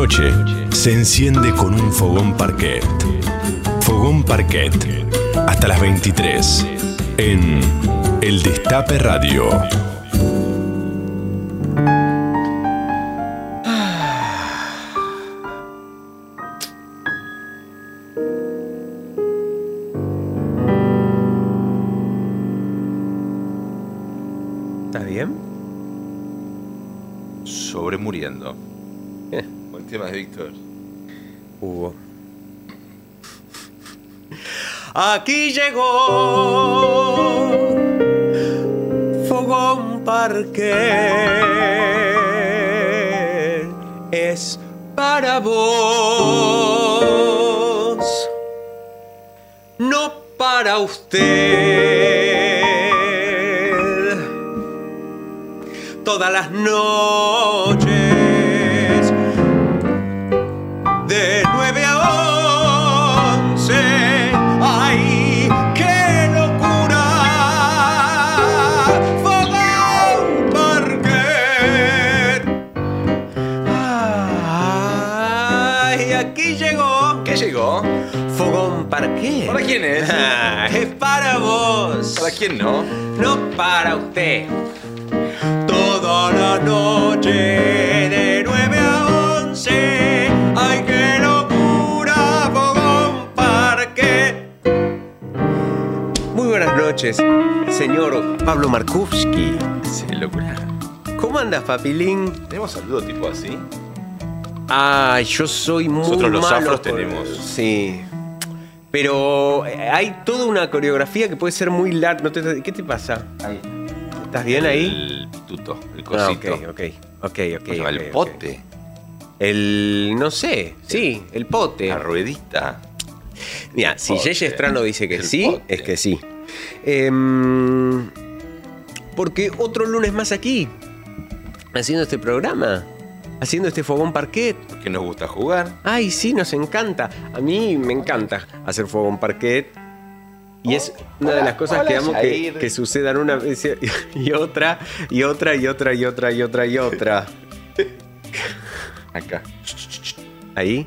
noche se enciende con un fogón parquet. Fogón parquet. Hasta las 23 en El Destape Radio. Aquí llegó Fogón Parque. Es para vos, no para usted. Todas las noches ¿Para quién es? Es para vos. ¿Para quién no? No para usted. Toda la noche de 9 a 11. ¡Ay, qué locura! Fogón Parque. Muy buenas noches, señor Pablo Markowski. Sí, locura. ¿Cómo andas, papilín? ¿Tenemos saludo tipo así? Ah, yo soy muy Nosotros los malo afros tenemos. Sí. Pero eh, hay toda una coreografía que puede ser muy larga. ¿No te- ¿Qué te pasa? Ahí. ¿Estás bien ahí? El pituto, el Ah, cosito. ok, ok, ok, ok. El pote. El, no sé, sí, el pote. La ruedita. Mira, si. Yeye Estrano dice que El sí, pote. es que sí. Em, porque otro lunes más aquí, haciendo este programa, haciendo este fogón parquet. Que nos gusta jugar. Ay, sí, nos encanta. A mí me encanta hacer fogón parquet. Y es una de las cosas que amo que, que sucedan una vez y otra, y otra, y otra, y otra, y otra, y otra. Acá. ¿Ahí?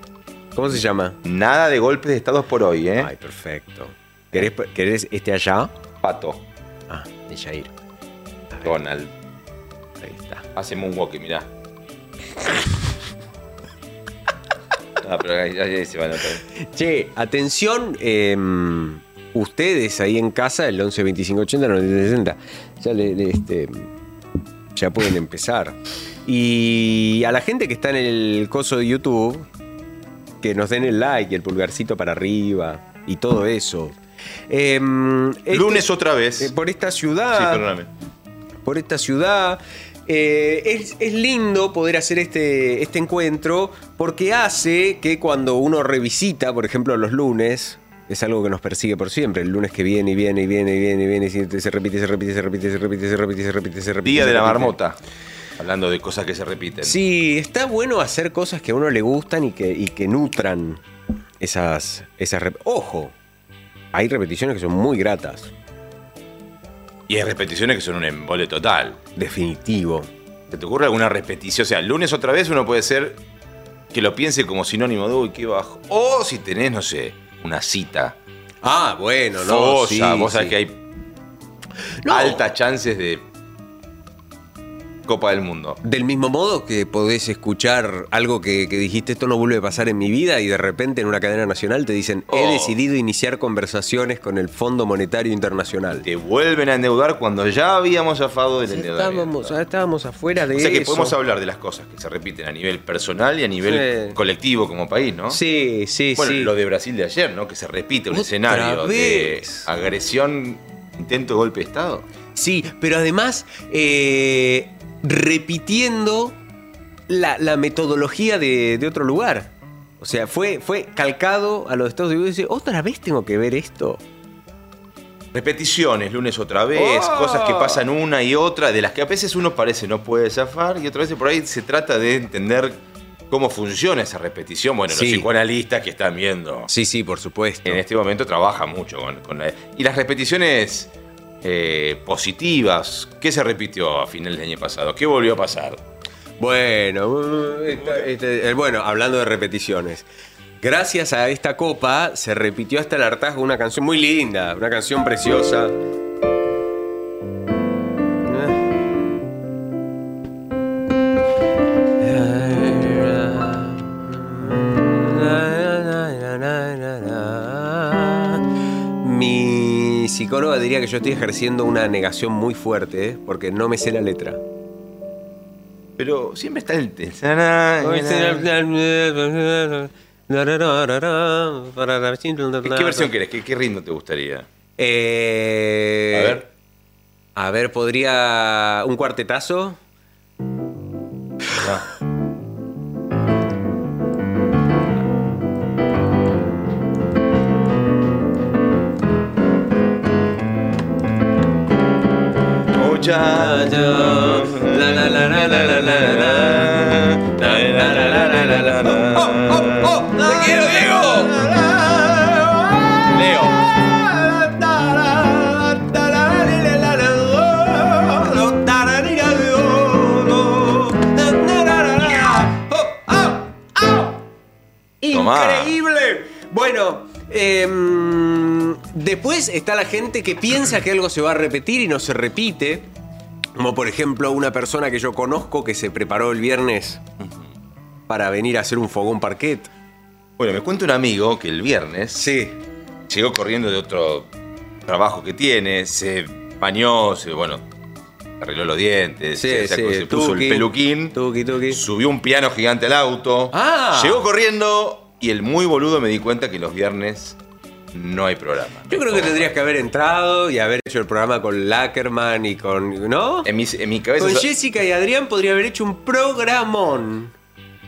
¿Cómo se llama? Nada de golpes de estados por hoy, ¿eh? Ay, perfecto. ¿Querés, querés este allá? Pato. Ah, de Jair. Donald. Ahí está. Hace moonwalking, mirá. Ah, pero ahí, ahí se va a notar. Che, atención, em, ustedes ahí en casa, el 11 25 80 90 60, ya, le, le- este, ya pueden empezar. Y a la gente que está en el coso de YouTube, que nos den el like, el pulgarcito para arriba y todo eso. Em, este- Lunes otra vez. eh, por esta ciudad Sí, perdóname. por esta ciudad. Eh, es, es lindo poder hacer este, este encuentro porque hace que cuando uno revisita, por ejemplo, los lunes, es algo que nos persigue por siempre. El lunes que viene y viene y viene y viene y viene y se repite, se repite, se repite, se repite, se repite, se repite, se repite. Día de la marmota. Hablando de cosas que se repiten. Sí, está bueno hacer cosas que a uno le gustan y que, y que nutran esas, esas Ojo, hay repeticiones que son muy gratas. Y hay repeticiones que son un embole total. Definitivo. ¿Se te ocurre alguna repetición? O sea, lunes otra vez uno puede ser que lo piense como sinónimo de uy, qué bajo. O si tenés, no sé, una cita. Ah, bueno, no. fogosa, sí, vos sabés sí. que hay No. altas chances de Copa del Mundo. Del mismo modo que podés escuchar algo que, que dijiste, esto no vuelve a pasar en mi vida, y de repente en una cadena nacional te dicen, he Oh. decidido iniciar conversaciones con el Fondo Monetario Internacional. Te vuelven a endeudar cuando ya habíamos zafado del endeudamiento. Estábamos, estábamos afuera de O sea que eso. podemos hablar de las cosas que se repiten a nivel personal y a nivel Sí. colectivo como país, ¿no? Sí, sí, Bueno, sí. lo de Brasil de ayer, ¿no? Que se repite un Otra escenario vez. de agresión, intento de golpe de Estado. Sí, pero además eh, repitiendo la, la metodología de, de otro lugar. O sea, fue, fue calcado a los Estados Unidos y dice, otra vez tengo que ver esto. Repeticiones, lunes otra vez, Oh. cosas que pasan una y otra, de las que a veces uno parece no puede zafar y otras veces por ahí se trata de entender cómo funciona esa repetición. Bueno, Sí. los psicoanalistas que están viendo Sí, sí, por supuesto. en este momento trabajan mucho con, con la- Y las repeticiones eh, positivas, ¿qué se repitió a finales del año pasado? ¿Qué volvió a pasar? Bueno, esta- este, eh, bueno, hablando de repeticiones. Gracias a esta copa se repitió hasta el hartazgo una canción muy linda, una canción preciosa. Psicóloga diría que yo estoy ejerciendo una negación muy fuerte, ¿eh? porque no me sé la letra. Pero siempre está el... ¿Qué ¿Qué versión querés? ¿Qué, qué ritmo te gustaría? Eh, A ver. A ver, ¿podría un cuartetazo? Ah. Muchacho. La, la, la, la, la, la, la, la. La, la, la, la, la, la, la. ¡Oh, oh, oh! ¡Te quiero, Diego! Leo. ¡Increíble! Bueno, em, después está la gente que piensa que algo se va a repetir y no se repite. Como por ejemplo una persona que yo conozco que se preparó el viernes para venir a hacer un fogón parquet. Bueno, me cuenta un amigo que el viernes Sí. llegó corriendo de otro trabajo que tiene, se bañó, se, bueno, arregló los dientes, Sí, se, sacó- sí, se puso tuki, el peluquín, tuki, tuki. subió un piano gigante al auto, Ah. llegó corriendo y el muy boludo me di cuenta que los viernes no hay programa. Yo creo que tendrías que haber entrado y haber hecho el programa con Lackerman y con. ¿No? En mi, en mi cabeza... Con so- Jessica y Adrián podría haber hecho un programón.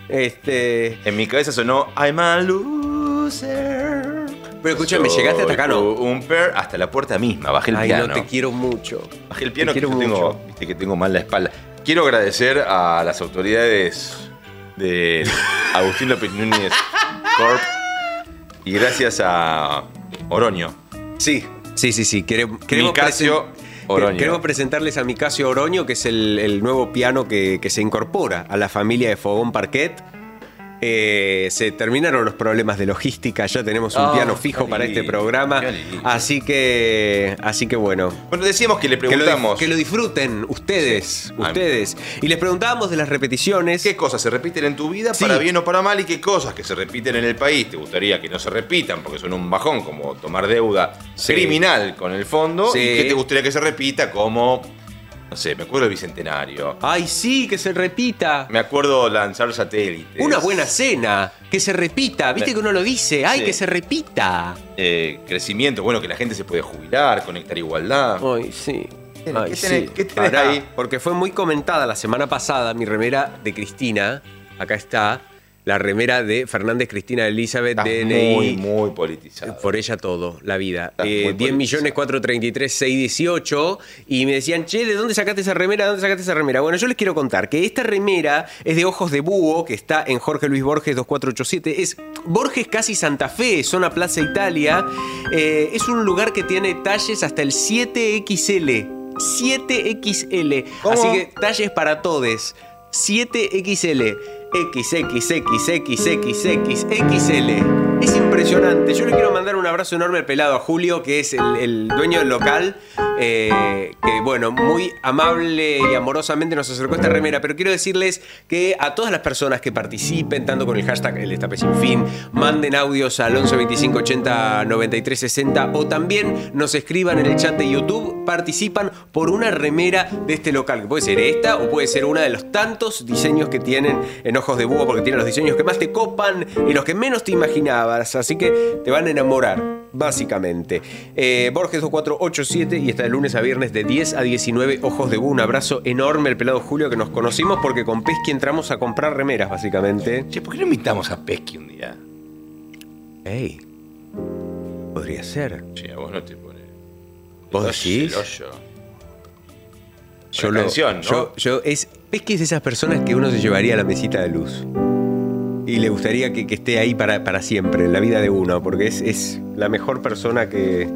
Este. En mi cabeza sonó I'm a loser. Pero escúchame, ¿llegaste hasta acá, no? Un per hasta la puerta misma, bajé el Ay, piano. no te quiero mucho. Bajé el piano Te que yo tengo, viste que tengo mal la espalda. Quiero agradecer a las autoridades de Agustín López Núñez Corp y gracias a Oroño. Sí, sí, sí, sí. Quere- Queremos, Micasio presen- Oroño. queremos presentarles a Micasio Oroño, que es el, el nuevo piano que, que se incorpora a la familia de Fogón Parquet. Eh, se terminaron los problemas de logística, ya tenemos un Ah, piano fijo para este programa. Así que, así que bueno, Bueno, decíamos que le que lo, dif- preguntamos que lo disfruten ustedes, Sí. ustedes. Y les preguntábamos de las repeticiones. qué cosas se repiten en tu vida, Sí. para bien o para mal, y qué cosas que se repiten en el país te gustaría que no se repitan porque son un bajón, como tomar deuda Sí. criminal con el fondo, y qué te gustaría que se repita, como, no sé, me acuerdo del Bicentenario, Ay, sí, que se repita. me acuerdo lanzar satélites. Una buena cena, que se repita. Viste que uno lo dice, ay, Sí. que se repita. eh, crecimiento, bueno, que la gente se puede jubilar, conectar igualdad. Ay, sí. ¿Qué tenés- sí. qué tenés Pará, ahí? Porque fue muy comentada la semana pasada mi remera de Cristina. Acá está. La remera de Fernández Cristina Elizabeth, Estás DNI. muy, muy politizado. Por ella todo, la vida. Eh, muy 10 millones 433 618 y me decían, che, ¿de dónde sacaste esa remera? ¿De dónde sacaste esa remera? Bueno, yo les quiero contar que esta remera es de Ojos de Búho, que está en Jorge Luis Borges 2487. Es Borges casi Santa Fe, zona Plaza Italia. Eh, es un lugar que tiene talles hasta el 7XL. 7XL. ¿Cómo? Así que talles para todes. 7XL. XXXXXXXL. Es impresionante. Yo le quiero mandar un abrazo enorme al pelado a Julio, que es el, dueño del local, eh, que bueno, muy amable y amorosamente nos acercó esta remera. Pero quiero decirles que a todas las personas que participen, tanto con el hashtag El Destape Sin Fin, manden audios al 11 25 80 93 60 o también nos escriban en el chat de YouTube, participan por una remera de este local, que puede ser esta o puede ser una de los tantos diseños que tienen en Ojos de Búho, porque tienen los diseños que más te copan y los que menos te imaginabas. Así que te van a enamorar, básicamente. Eh, Borges 2487 y está de lunes a viernes de 10 a 19 Ojos de Búho. Un abrazo enorme al pelado Julio que nos conocimos porque con Pesqui entramos a comprar remeras, básicamente. Che, ¿por qué no invitamos a Pesky un día? Ey, podría ser. Che, a vos no te pones. ¿Vos decís? celoso. Yo lo- canción, ¿no? Yo, yo es, Pesqui es de esas personas que uno se llevaría a la mesita de luz. Y le gustaría que, que esté ahí para, para siempre, en la vida de uno, porque es, es la mejor persona que.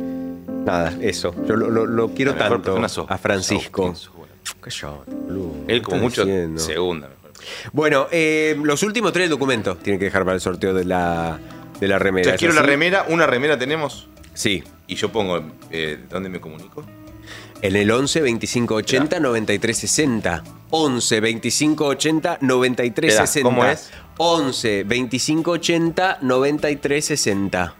Nada, eso. Yo lo, lo- lo quiero La mejor tanto sos- a Francisco. vos. Cállate, boludo. Él ¿Qué como mucho diciendo? segunda. mejor. Bueno, eh, los últimos tres documentos tienen que dejar para el sorteo de la, de la remera. Ya ¿es quiero la así? remera, una remera tenemos Sí. y yo pongo, eh, ¿dónde me comunico? En el 11 25 80 93 60. 11 25 80 93 Esperá, 60. ¿cómo es? 11 25 80 93 60.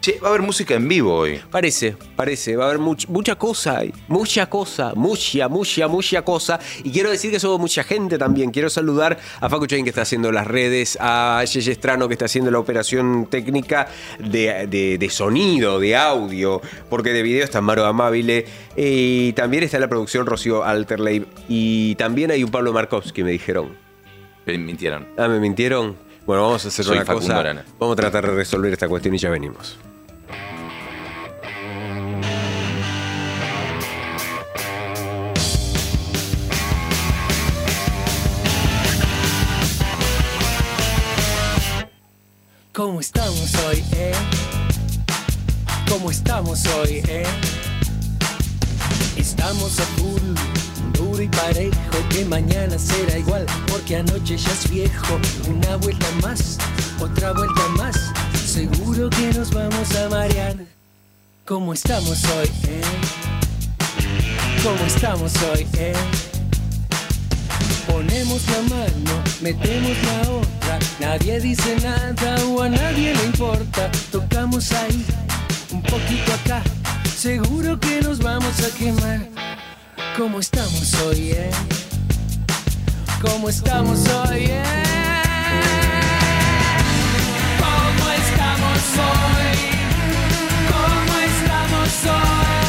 Che, va a haber música en vivo hoy. Parece, parece, va a haber much- mucha cosa mucha cosa, mucha, mucha, mucha cosa. Y quiero decir que somos mucha gente también. Quiero saludar a Facu Chain que está haciendo las redes, a Yeye Estrano que está haciendo la operación técnica de, de- de sonido, de audio, porque de video está Maro Amabile. Y también está la producción Rocío Alterley. Y también hay un Pablo Markovsky, me dijeron. Me mintieron. Ah, me mintieron. Bueno, vamos a hacer Soy una Facundo cosa. Arana. Vamos a tratar de resolver esta cuestión y ya venimos. ¿Cómo estamos hoy, eh? ¿Cómo estamos hoy, eh? Estamos a full, y parejo, que mañana será igual, porque anoche ya es viejo. Una vuelta más, otra vuelta más, seguro que nos vamos a marear. ¿Cómo estamos hoy, eh? ¿Cómo estamos hoy, eh? Ponemos la mano, metemos la otra, nadie dice nada o a nadie le importa. Tocamos ahí, un poquito acá, seguro que nos vamos a quemar. ¿Cómo estamos hoy, eh? ¿Cómo estamos hoy, eh? ¿Cómo estamos hoy? ¿Cómo estamos hoy?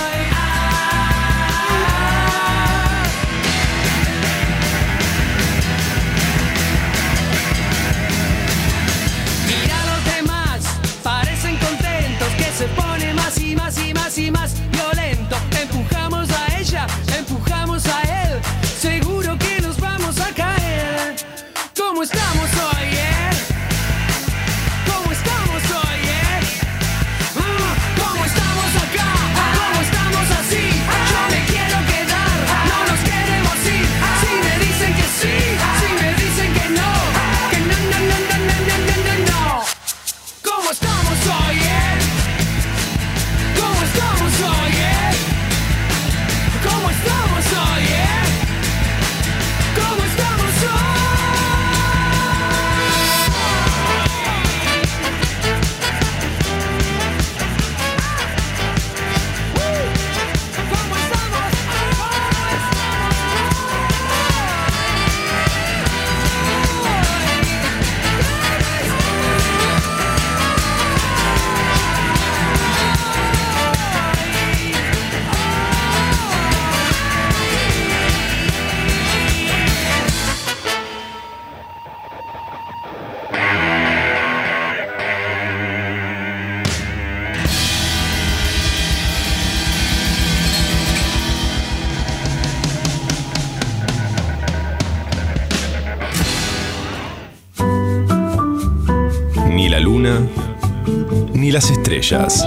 Estrellas.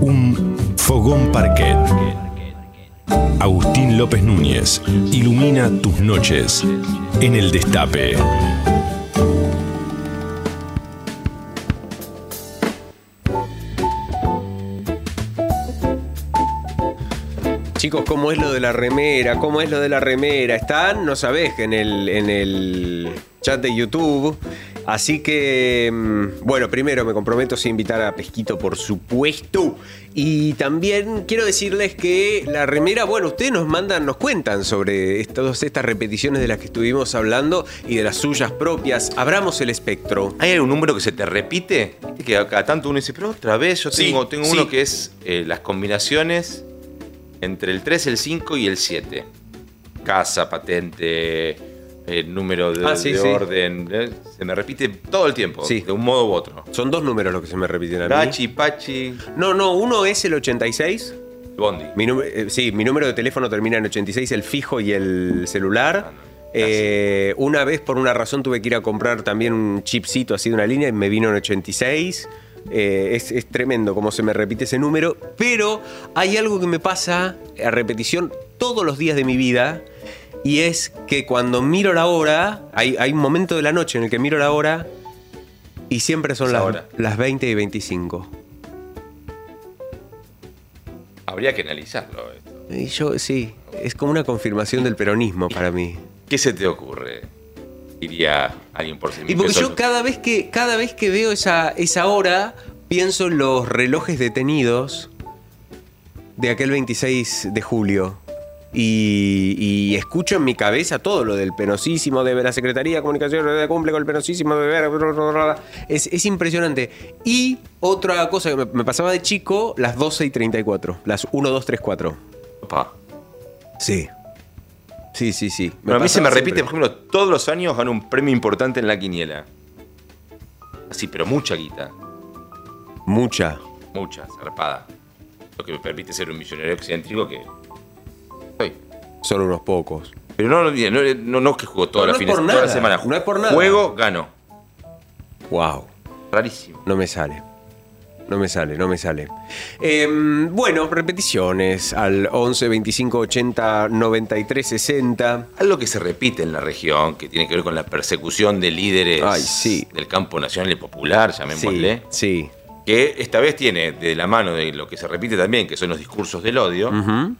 Un fogón parquet. Agustín López Núñez ilumina tus noches en el destape. Chicos, ¿cómo es lo de la remera? ¿Cómo es lo de la remera? Están, no sabés, en el, en el chat de YouTube. Así que, mm, bueno, primero me comprometo sin invitar a Pesquito, por supuesto. Y también quiero decirles que la remera, bueno, ustedes nos mandan, nos cuentan sobre todas estas repeticiones de las que estuvimos hablando y de las suyas propias. Abramos el espectro. ¿Hay algún número que se te repite? Viste Que a cada tanto uno dice, pero otra vez yo Sí, tengo, tengo sí. uno que es eh, las combinaciones entre el 3, el 5 y el 7. Casa, patente, eh, número de, Ah, sí, de sí. orden. eh, Se me repite todo el tiempo, Sí. de un modo u otro. Son dos números los que se me repiten a mí. Rachi, Pachi, No, no, uno es el 86. Bondi. Mi eh, sí, mi número de teléfono termina en 86, el fijo y el celular. Ah. Eh, una vez por una razón tuve que ir a comprar también un chipcito así de una línea y me vino en 86. Eh, es, es tremendo cómo se me repite ese número, pero hay algo que me pasa a repetición todos los días de mi vida y es que cuando miro la hora, hay, hay un momento de la noche en el que miro la hora y siempre son las, hora. las 20 y 25. Habría que analizarlo. esto. Y yo, sí, es como una confirmación del peronismo para mí. ¿Qué se te ocurre? Iría alguien por sí Y porque yo cada vez que, cada vez que veo esa, esa hora, pienso en los relojes detenidos de aquel 26 de julio. Y, y escucho en mi cabeza todo lo del penosísimo de la Secretaría de Comunicación de cumple con el penosísimo de es, es impresionante. Y otra cosa que me, me pasaba de chico, las 12 y 34. Las 1, 2, 3, 4. Opa. Sí. Sí, sí, sí. Bueno, a mí se me repite, por ejemplo, todos los años gano un premio importante en la quiniela. Así, pero mucha guita. Mucha. Mucha, zarpada. Lo que me permite ser un millonario excéntrico que. Soy. Solo unos pocos. Pero no, no, no, no, no es que juego toda No, la fines- por toda la nada, semana. no es por nada. Juego, gano. Wow. Rarísimo. No me sale. No me sale, no me sale. Em, bueno, repeticiones al 11 25 80 93 60. Algo que se repite en la región, que tiene que ver con la persecución de líderes Ay, sí. del campo nacional y popular, Sí, llamémosle. sí. Que esta vez tiene de la mano de lo que se repite también, que son los discursos del odio. Ujú.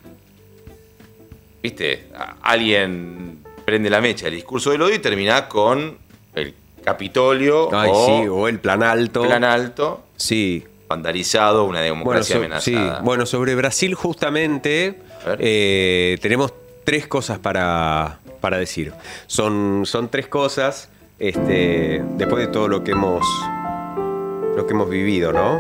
¿Viste? Alguien prende la mecha del discurso del odio y termina con el Capitolio Ay, o sí, o el plan alto. plan alto, Sí. vandalizado, una Bueno, democracia so- sí. amenazada. bueno, sobre Brasil justamente. Eh, tenemos tres cosas para, para decir. Son, son tres cosas este, después de todo lo que hemos, lo que hemos vivido, ¿no?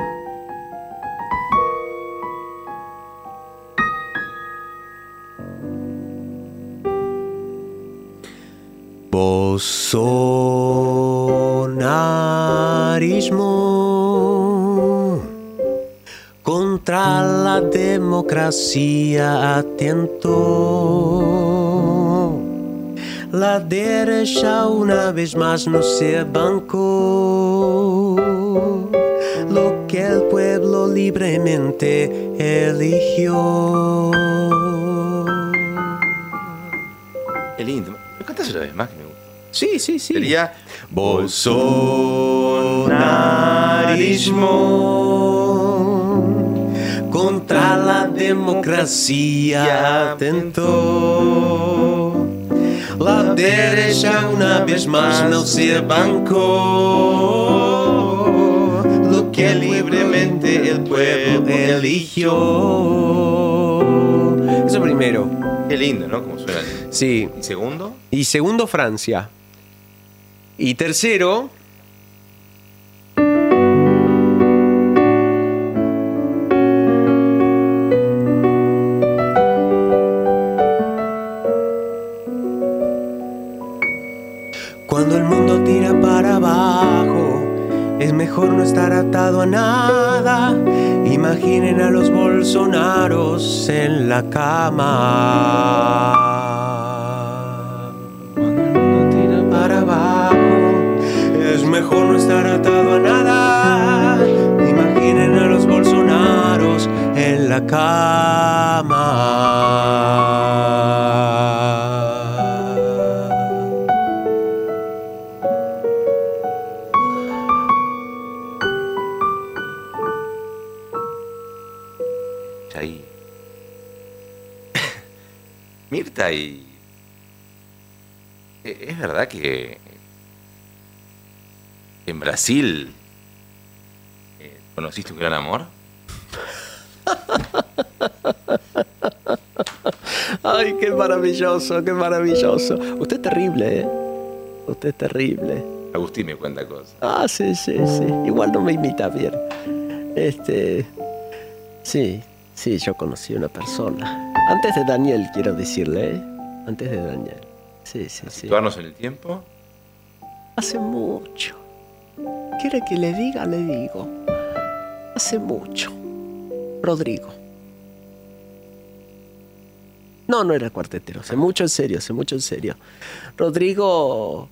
Bolsonarismo contra la democracia atento. La derecha una vez más no se bancó lo que el pueblo libremente eligió. Qué lindo. ¿Me una vez más? Sí, sí, sí. Sería Bolsonarismo contra la democracia atentó. La derecha una vez más no se bancó lo que libremente el pueblo eligió. Eso primero. Qué lindo, ¿no? Como suena. Sí. ¿Y segundo? Y segundo, Francia. Y tercero. Cuando el mundo tira para abajo, es mejor no estar atado a nada. Imaginen a los bolsonaros en la cama. Mejor no estar atado a nada. Imaginen a los bolsonaros en la cama. Ahí. Mirta, y. ¿e- ¿Es verdad que en Brasil eh, conociste un gran amor? Ay, qué maravilloso, qué maravilloso. Usted es terrible, ¿eh? Usted es terrible. Agustín me cuenta cosas. Ah, sí, sí, sí. Igual no me imita bien. Este. Sí, sí, yo conocí a una persona. Antes de Daniel, quiero decirle, ¿eh? Antes de Daniel. Sí, sí, sí. Situarnos en el tiempo. Hace mucho. ¿Quiere que le diga? Le digo. Hace mucho. Rodrigo. No, no era cuartetero. Hace mucho en serio, hace mucho en serio. Rodrigo.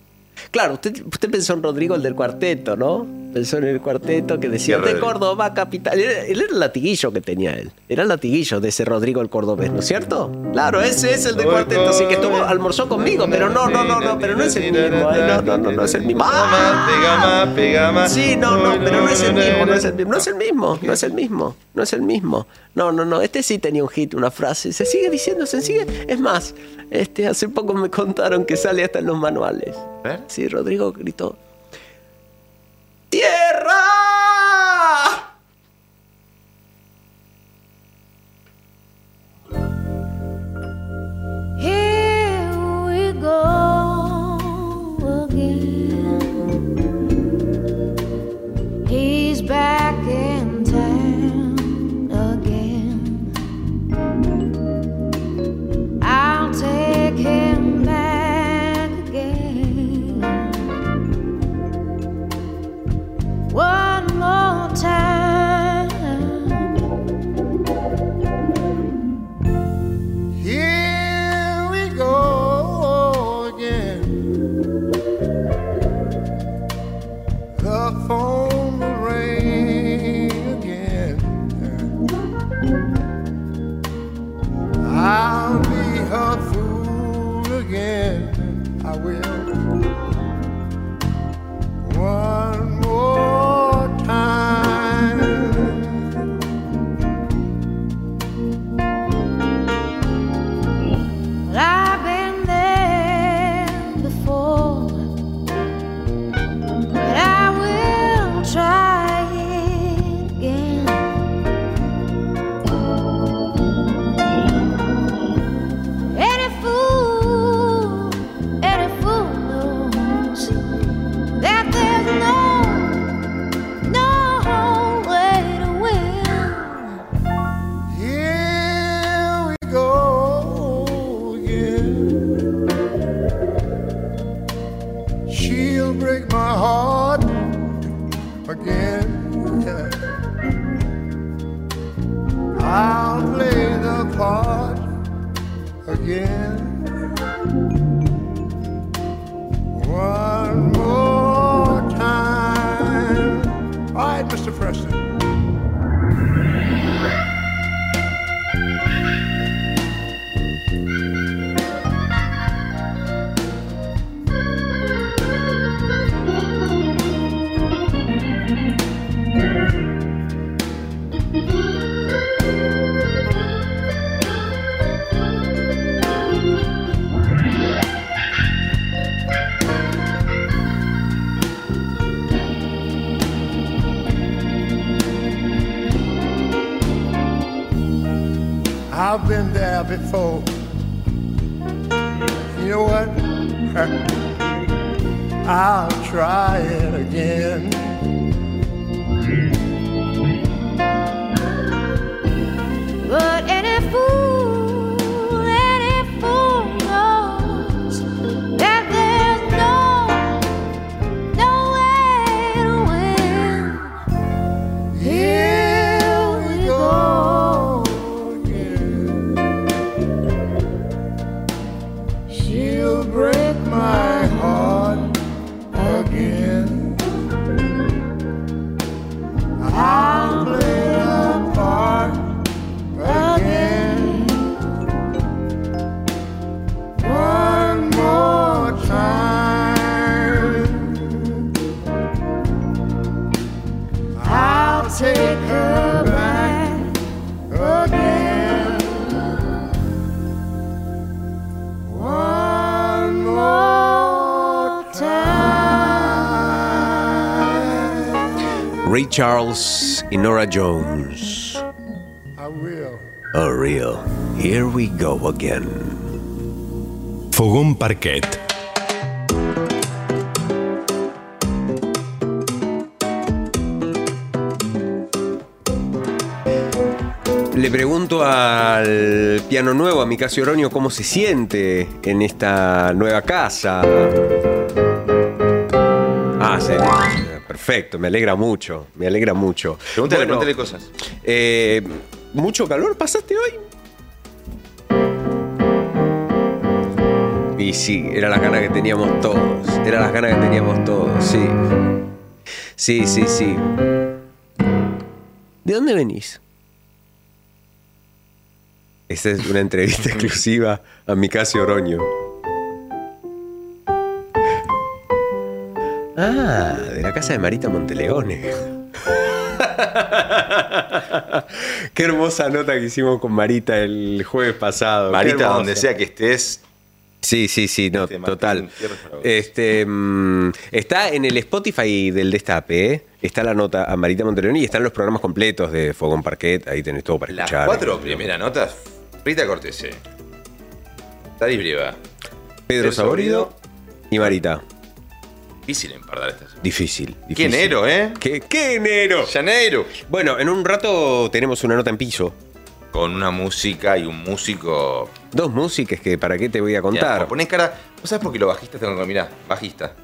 Claro, usted, usted pensó en Rodrigo, el del cuarteto, ¿no? Pensó en el cuarteto que decía de Córdoba, capital. Él, él era el latiguillo que tenía él. Era el latiguillo de ese Rodrigo el cordobés, ¿no es cierto? Claro, ese es el de cuarteto, sí que estuvo, almorzó conmigo, pero no, no, no, no, pero no es el mismo, ¿eh? No, no, no, no es el mismo. ¡Ah! Sí, no, no, pero no es el mismo, no es el mismo, no es el mismo, no es el mismo, no es el mismo. No, no, no, este sí tenía un hit, una frase, se sigue diciendo, se sigue. Es más, este, hace poco me contaron que sale hasta en los manuales. Sí, Rodrigo gritó. ¡Tierra! Here we go again. I'll play the part again. I've been there before. You know what? I'll try it again. But any fool, Charles y Nora Jones. I will. Oh, real. Here we go again. Fogón Parquet. Le pregunto al piano nuevo, a mi Casio Oroño, cómo se siente en esta nueva casa. Ah, sí. Perfecto, me alegra mucho, me alegra mucho. Pregúntale, Bueno, pregúntale cosas. eh, ¿Mucho calor pasaste hoy? Y sí, era las ganas que teníamos todos. Era las ganas que teníamos todos, sí. Sí, sí, sí. ¿De dónde venís? Esta es una entrevista exclusiva a mi Casio Oroño. Ah, de la casa de Marita Monteleone. Qué hermosa nota que hicimos con Marita el jueves pasado. Marita, donde sea que estés, Sí, sí, sí, no, Este, total. Este, mm, está en el Spotify del Destape, ¿eh? está la nota a Marita Monteleone y están los programas completos de Fogón Parquet, ahí tenés todo para las escuchar. cuatro primeras notas, Rita Cortese, Tari Brieva, Pedro Pedro Saborido y Marita. Difícil empardar estas. Difícil, difícil. ¿Qué enero, eh? ¿Qué, qué enero? Janeiro. Bueno, en un rato tenemos una nota en piso. Con una música y un músico. Dos músicas que para qué te voy a Mirá, contar. como ponés cara. ¿Vos sabés por qué los bajistas tengo que mirá, bajista?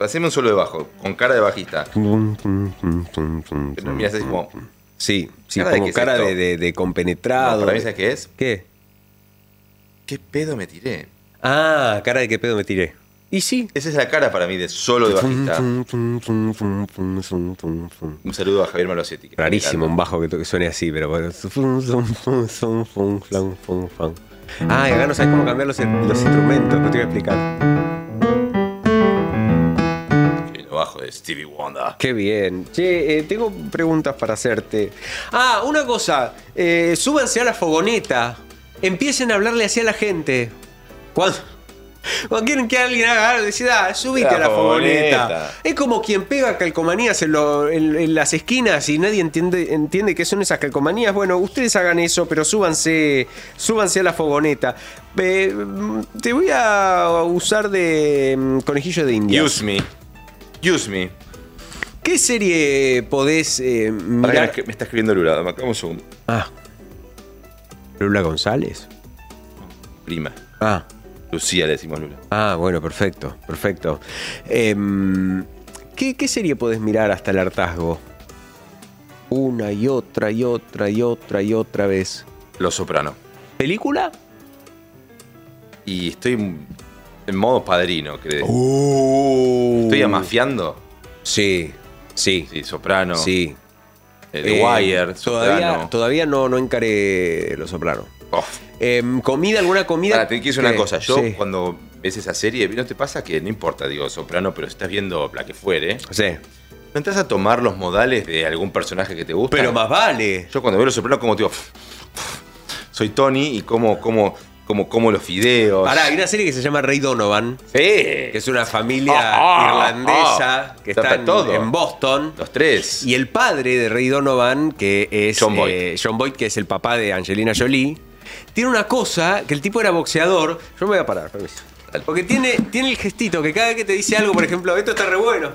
Haceme un solo de bajo, con cara de bajista. Pero mirá, es como. Sí, sí, ¿Cara de como es cara de, de- de compenetrado. No, para mí, ¿sabes qué es? ¿Qué? ¿Qué pedo me tiré? Ah, cara de qué pedo me tiré. Y sí. Esa es la cara para mí de solo de bajista. Un saludo a Javier Malosetti. Rarísimo un bajo que, suene así, pero bueno. Ah, y acá no sabes cómo cambiar los, los instrumentos, no te voy a explicar. El bajo de Stevie Wonder. Qué bien. Che, eh, tengo preguntas para hacerte. Ah, una cosa. eh, súbanse a la fogoneta. Empiecen a hablarle así a la gente. Cuando, cuando quieren que alguien haga algo, decid, ah, subite La a la fogoneta. fogoneta. Es como quien pega calcomanías en, lo- en- en las esquinas y nadie entiende, entiende qué son esas calcomanías. Bueno, ustedes hagan eso, pero súbanse, súbanse a la fogoneta. Eh, te voy a usar de mm, conejillo de India. Use me. Use me. ¿Qué serie podés eh, Para mirar? que me, está escribiendo Lula. Dame un segundo. Ah. Lula González. Prima. Ah. Lucía le decimos Lula. Ah, bueno, perfecto, perfecto. Em, ¿qué, qué serie podés mirar hasta el hartazgo? Una y otra y otra y otra y otra vez. Los Soprano. ¿Película? Y estoy en modo padrino, creo. Uh. Estoy amafiando. Sí, sí. Sí, Soprano. Sí. eh, The Eh, Wire, Todavía, Soprano. todavía no, no encaré Los Sopranos. Em, ¿Comida? ¿Alguna comida? Ahora, te quiero decir una cosa. Yo, Sí. cuando ves esa serie, ¿no te pasa que no importa, digo, Soprano, pero estás viendo la que fuere? Sí. ¿No entras a tomar los modales de algún personaje que te gusta? Pero más vale. Yo cuando veo los Soprano, como digo, soy Tony y como, como, como, como los fideos. Ahora, hay una serie que se llama Rey Donovan, Sí. que es una familia Ah, ah, irlandesa ah. que está Tapa en, todo. en Boston. Los tres. Y el padre de Rey Donovan, que es John Boyd. eh, John Boyd, que es el papá de Angelina Jolie, tiene una cosa que el tipo era boxeador. Yo me voy a parar, permiso. Porque tiene, tiene el gestito que cada vez que te dice algo, por ejemplo, esto está re bueno.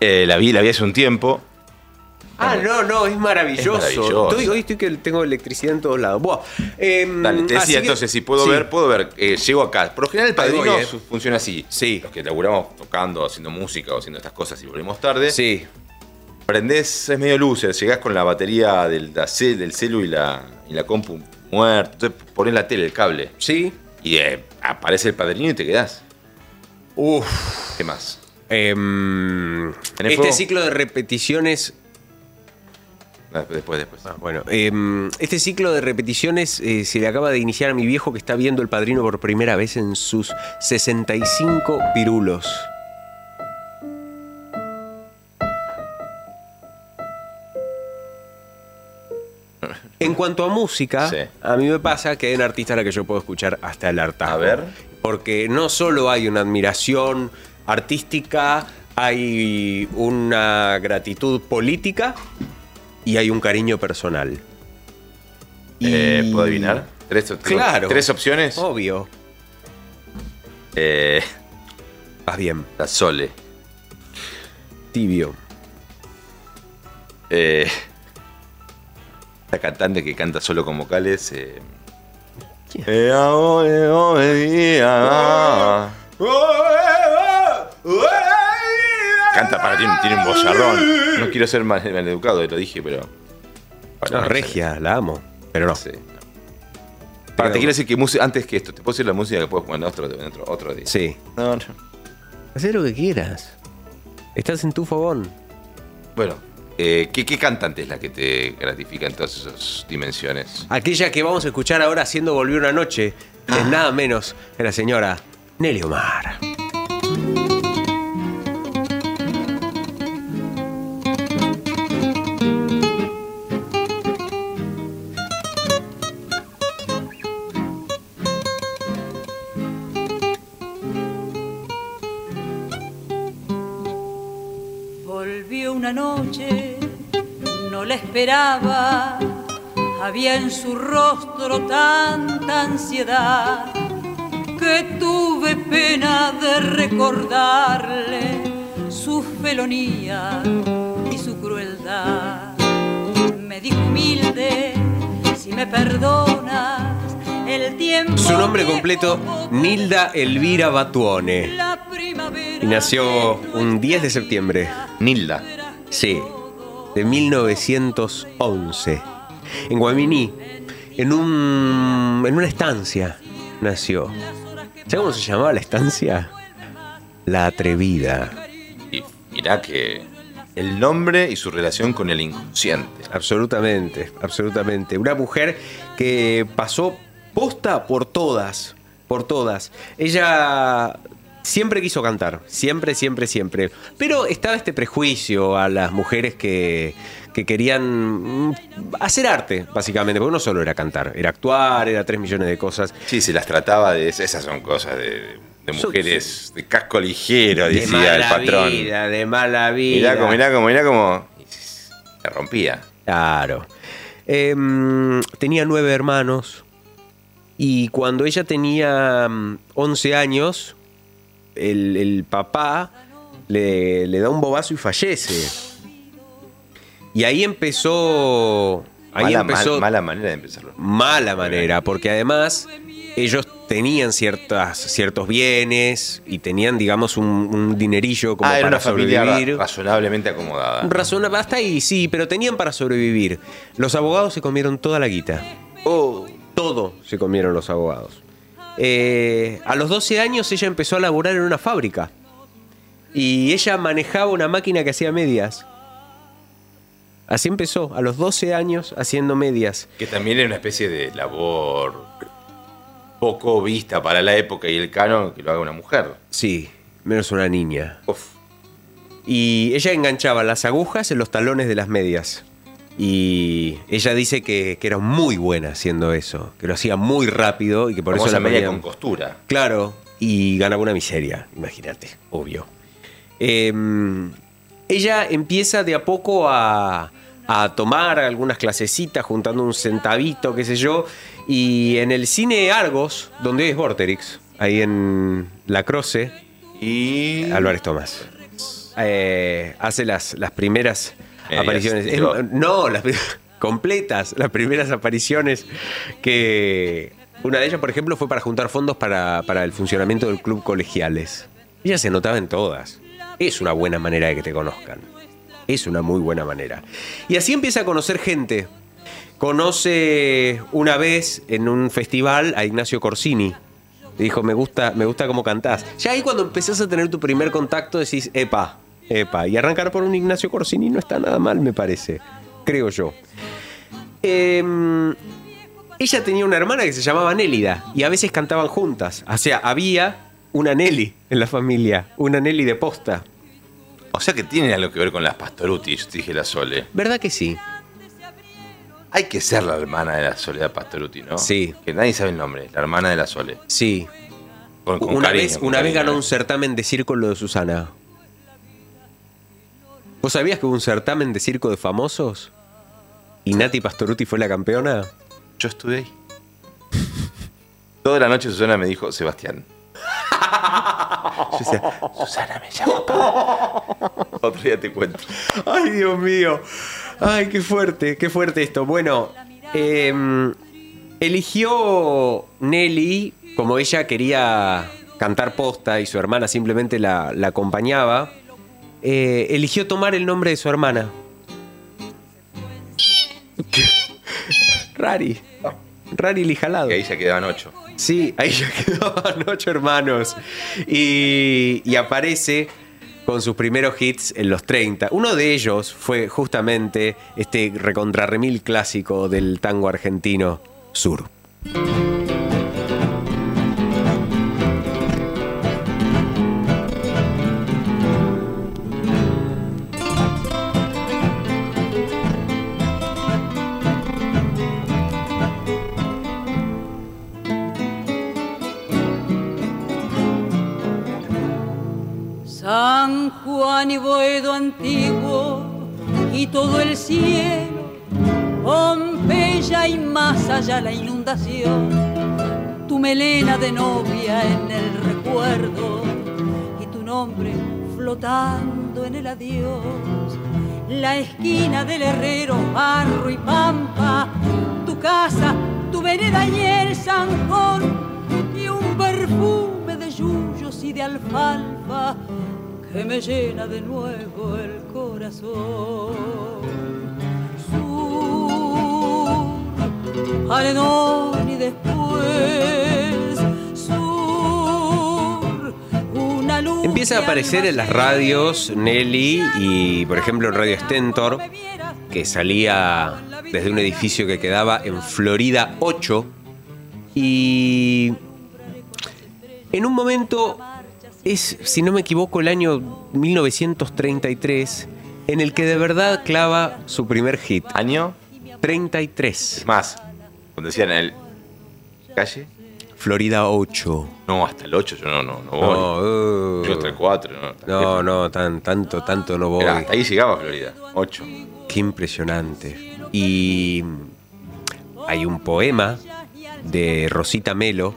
Eh, la vi, la vi hace un tiempo. Ah, no, no, es maravilloso. Es maravilloso. Estoy- hoy estoy que tengo electricidad en todos lados. Buah. Em, Dale, te decía que- entonces, si puedo sí. ver, puedo ver, eh, llego acá. Por lo general el padrino voy, eh. funciona así. Sí. Los que laburamos tocando, haciendo música o haciendo estas cosas y volvemos tarde. Sí. Prendés, es medio loser, llegás con la batería del, la del celu y la, y la compu muerta. Entonces ponés la tele, el cable. Sí. Y eh, aparece el padrino y te quedás. Uf. ¿Qué más? Em, ¿Tenés este fuego? ciclo de repeticiones. Ah, Después, después. ah, bueno, este ciclo de repeticiones eh, se le acaba de iniciar a mi viejo que está viendo el padrino por primera vez en sus 65 pirulos. En cuanto a música, Sí. a mí me pasa que hay un artista a la que yo puedo escuchar hasta el hartazgo. A ver. Porque no solo hay una admiración artística, hay una gratitud política y hay un cariño personal. Eh, ¿Puedo adivinar? ¿Tres, Claro. ¿Tres opciones? Obvio. Eh, Vas bien. la Sole. Tibio. Eh, la cantante que canta solo con vocales. Eh, Eh, eh, eh. Canta para, tiene, tiene un bozarrón. No quiero ser mal, educado, lo dije, pero. Bueno, No, no, regia, la amo. Pero no. Sí, no. Para, te quiero decir que música- antes que esto, te puedo decir la música que puedes poner otro, otro, otro día. Sí. No, no. Haz lo que quieras. Estás en tu fogón. Bueno, eh, ¿qué, ¿qué cantante es la que te gratifica en todas esas dimensiones? Aquella que vamos a escuchar ahora haciendo Volvió una noche es nada menos que la señora Nelly Omar. Esperaba, había en su rostro tanta ansiedad que tuve pena de recordarle su felonía y su crueldad. Me dijo humilde, si me perdonas, el tiempo... Su nombre completo, Nilda Elvira Batuone. Y nació un 10 de septiembre. Nilda. Sí, de 1911. En Guaminí, en, un, en una estancia, nació. ¿Sabes cómo se llamaba la estancia? La Atrevida. Y mirá que el nombre y su relación con el inconsciente. Absolutamente, absolutamente. Una mujer que pasó posta por todas, por todas. Ella siempre quiso cantar, siempre, siempre, siempre. Pero estaba este prejuicio a las mujeres que, que querían mm, hacer arte, básicamente, porque no solo era cantar, era actuar, era tres millones de cosas. Sí, se las trataba de. Esas son cosas de, de mujeres de casco ligero, De decía el mala patrón. vida, de mala vida. Mirá como, mirá como, mirá como. Se rompía. Claro. Em, tenía nueve hermanos y cuando ella tenía mm, 11 años, el, el papá le, le da un bobazo y fallece. Y ahí empezó... Ahí Mala, empezó mal- mala manera de empezarlo. mala manera, porque además ellos tenían ciertas, ciertos bienes y tenían, digamos, un, un dinerillo como ah, para una familia sobrevivir. razonablemente acomodada. Razona- hasta ahí sí, pero tenían para sobrevivir. Los abogados se comieron toda la guita. Oh, Todo se comieron los abogados. Eh, a los 12 años ella empezó a laburar en una fábrica. Y ella manejaba una máquina que hacía medias. Así empezó, a los 12 años haciendo medias. que también era una especie de labor poco vista para la época y el canon que lo haga una mujer. Sí, menos una niña. Uf. Y ella enganchaba las agujas en los talones de las medias. Y ella dice que, que era muy buena haciendo eso, que lo hacía muy rápido y que por Por eso la media con costura. Claro, y ganaba una miseria, imagínate, obvio. Eh, ella empieza de a poco a, a tomar algunas clasecitas, juntando un centavito, qué sé yo, y en el cine Argos, donde es Vorterix, ahí en La Croce, Y. Álvarez Tomás. Eh, hace las, las primeras apariciones. Es- digo. no, las completas, las primeras apariciones que... Una de ellas, por ejemplo, fue para juntar fondos para, para el funcionamiento del club colegiales. Ella se notaba en todas. Es una buena manera de que te conozcan. Es una muy buena manera. Y así empieza a conocer gente. Conoce una vez en un festival a Ignacio Corsini. Dijo, me gusta, me gusta cómo cantás. Ya ahí cuando empezás a tener tu primer contacto decís, epa, epa. Y arrancar por un Ignacio Corsini no está nada mal, me parece. Creo yo. Em, ella tenía una hermana que se llamaba Nélida y a veces cantaban juntas. O sea, había una Nelly en la familia, una Nelly de posta. O sea que tiene algo que ver con las Pastoruti, yo te dije la Sole. ¿Verdad que sí? Hay que ser la hermana de la Soledad Pastoruti, ¿no? Sí. Que nadie sabe el nombre, la hermana de la Sole. Sí. Con, con una cariño, vez, con una vez cariño, ganó ¿eh? un certamen de circo lo de Susana. ¿Vos sabías que hubo un certamen de circo de famosos? ¿Y Nati Pastoruti fue la campeona? Yo estuve ahí. Toda la noche Susana me dijo, Sebastián. Yo decía, Susana me llama papá. Otro día te cuento. Ay, Dios mío. Ay, qué fuerte, qué fuerte esto. Bueno, em, eligió Nelly, como ella quería cantar posta y su hermana simplemente la, la acompañaba, eh, eligió tomar el nombre de su hermana. Rari. Rari Lijalado. Y ahí ya quedaban ocho. Sí, ahí ya quedaban ocho hermanos. Y, y aparece con sus primeros hits en los 30. Uno de ellos fue justamente este recontrarremil clásico del tango argentino, Sur. San Juan y Boedo antiguo y todo el cielo, Pompeya y más allá la inundación, tu melena de novia en el recuerdo y tu nombre flotando en el adiós, la esquina del herrero, barro y pampa, tu casa, tu vereda y el zanjón y un perfume de yuyos y de alfalfa que me llena de nuevo el corazón. Sur, Arenón y después sur, una luz. Empieza a aparecer en las radios Nelly y, por ejemplo, en Radio Stentor, que salía desde un edificio que quedaba en Florida 8. Y en un momento, es, si no me equivoco, el año 1933, en el que de verdad clava su primer hit. ¿Año? 33. Es más, cuando decían el. ¿Calle? Florida 8. No, hasta el 8 yo no, no, no voy. No, uh, yo hasta el 4, no. no, no, tan, tanto, tanto no voy. Era, hasta ahí llegaba Florida. 8. Qué impresionante. Y hay un poema de Rosita Melo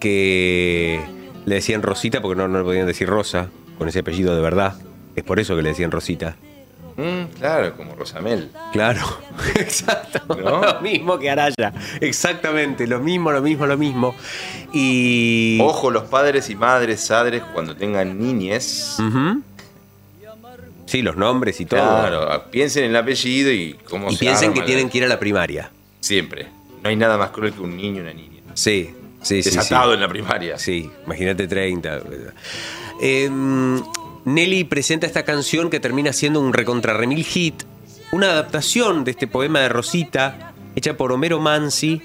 que le decían Rosita porque no, no le podían decir Rosa, con ese apellido de verdad. Es por eso que le decían Rosita. Mm, claro, como Rosamel. Claro, exacto. ¿No? Lo mismo que Araya. Exactamente, lo mismo, lo mismo, lo mismo. Y. Ojo, los padres y madres, sadres, cuando tengan niñes. Sí, los nombres y todo. claro, piensen en el apellido y cómo Y se piensen arma que la- tienen que ir a la primaria. Siempre. No hay nada más cruel que un niño y una niña. Sí, sí. Desatado sí. en la primaria. Sí, imagínate 30. Em, Nelly presenta esta canción que termina siendo un recontrarremil hit, una adaptación de este poema de Rosita, hecha por Homero Mansi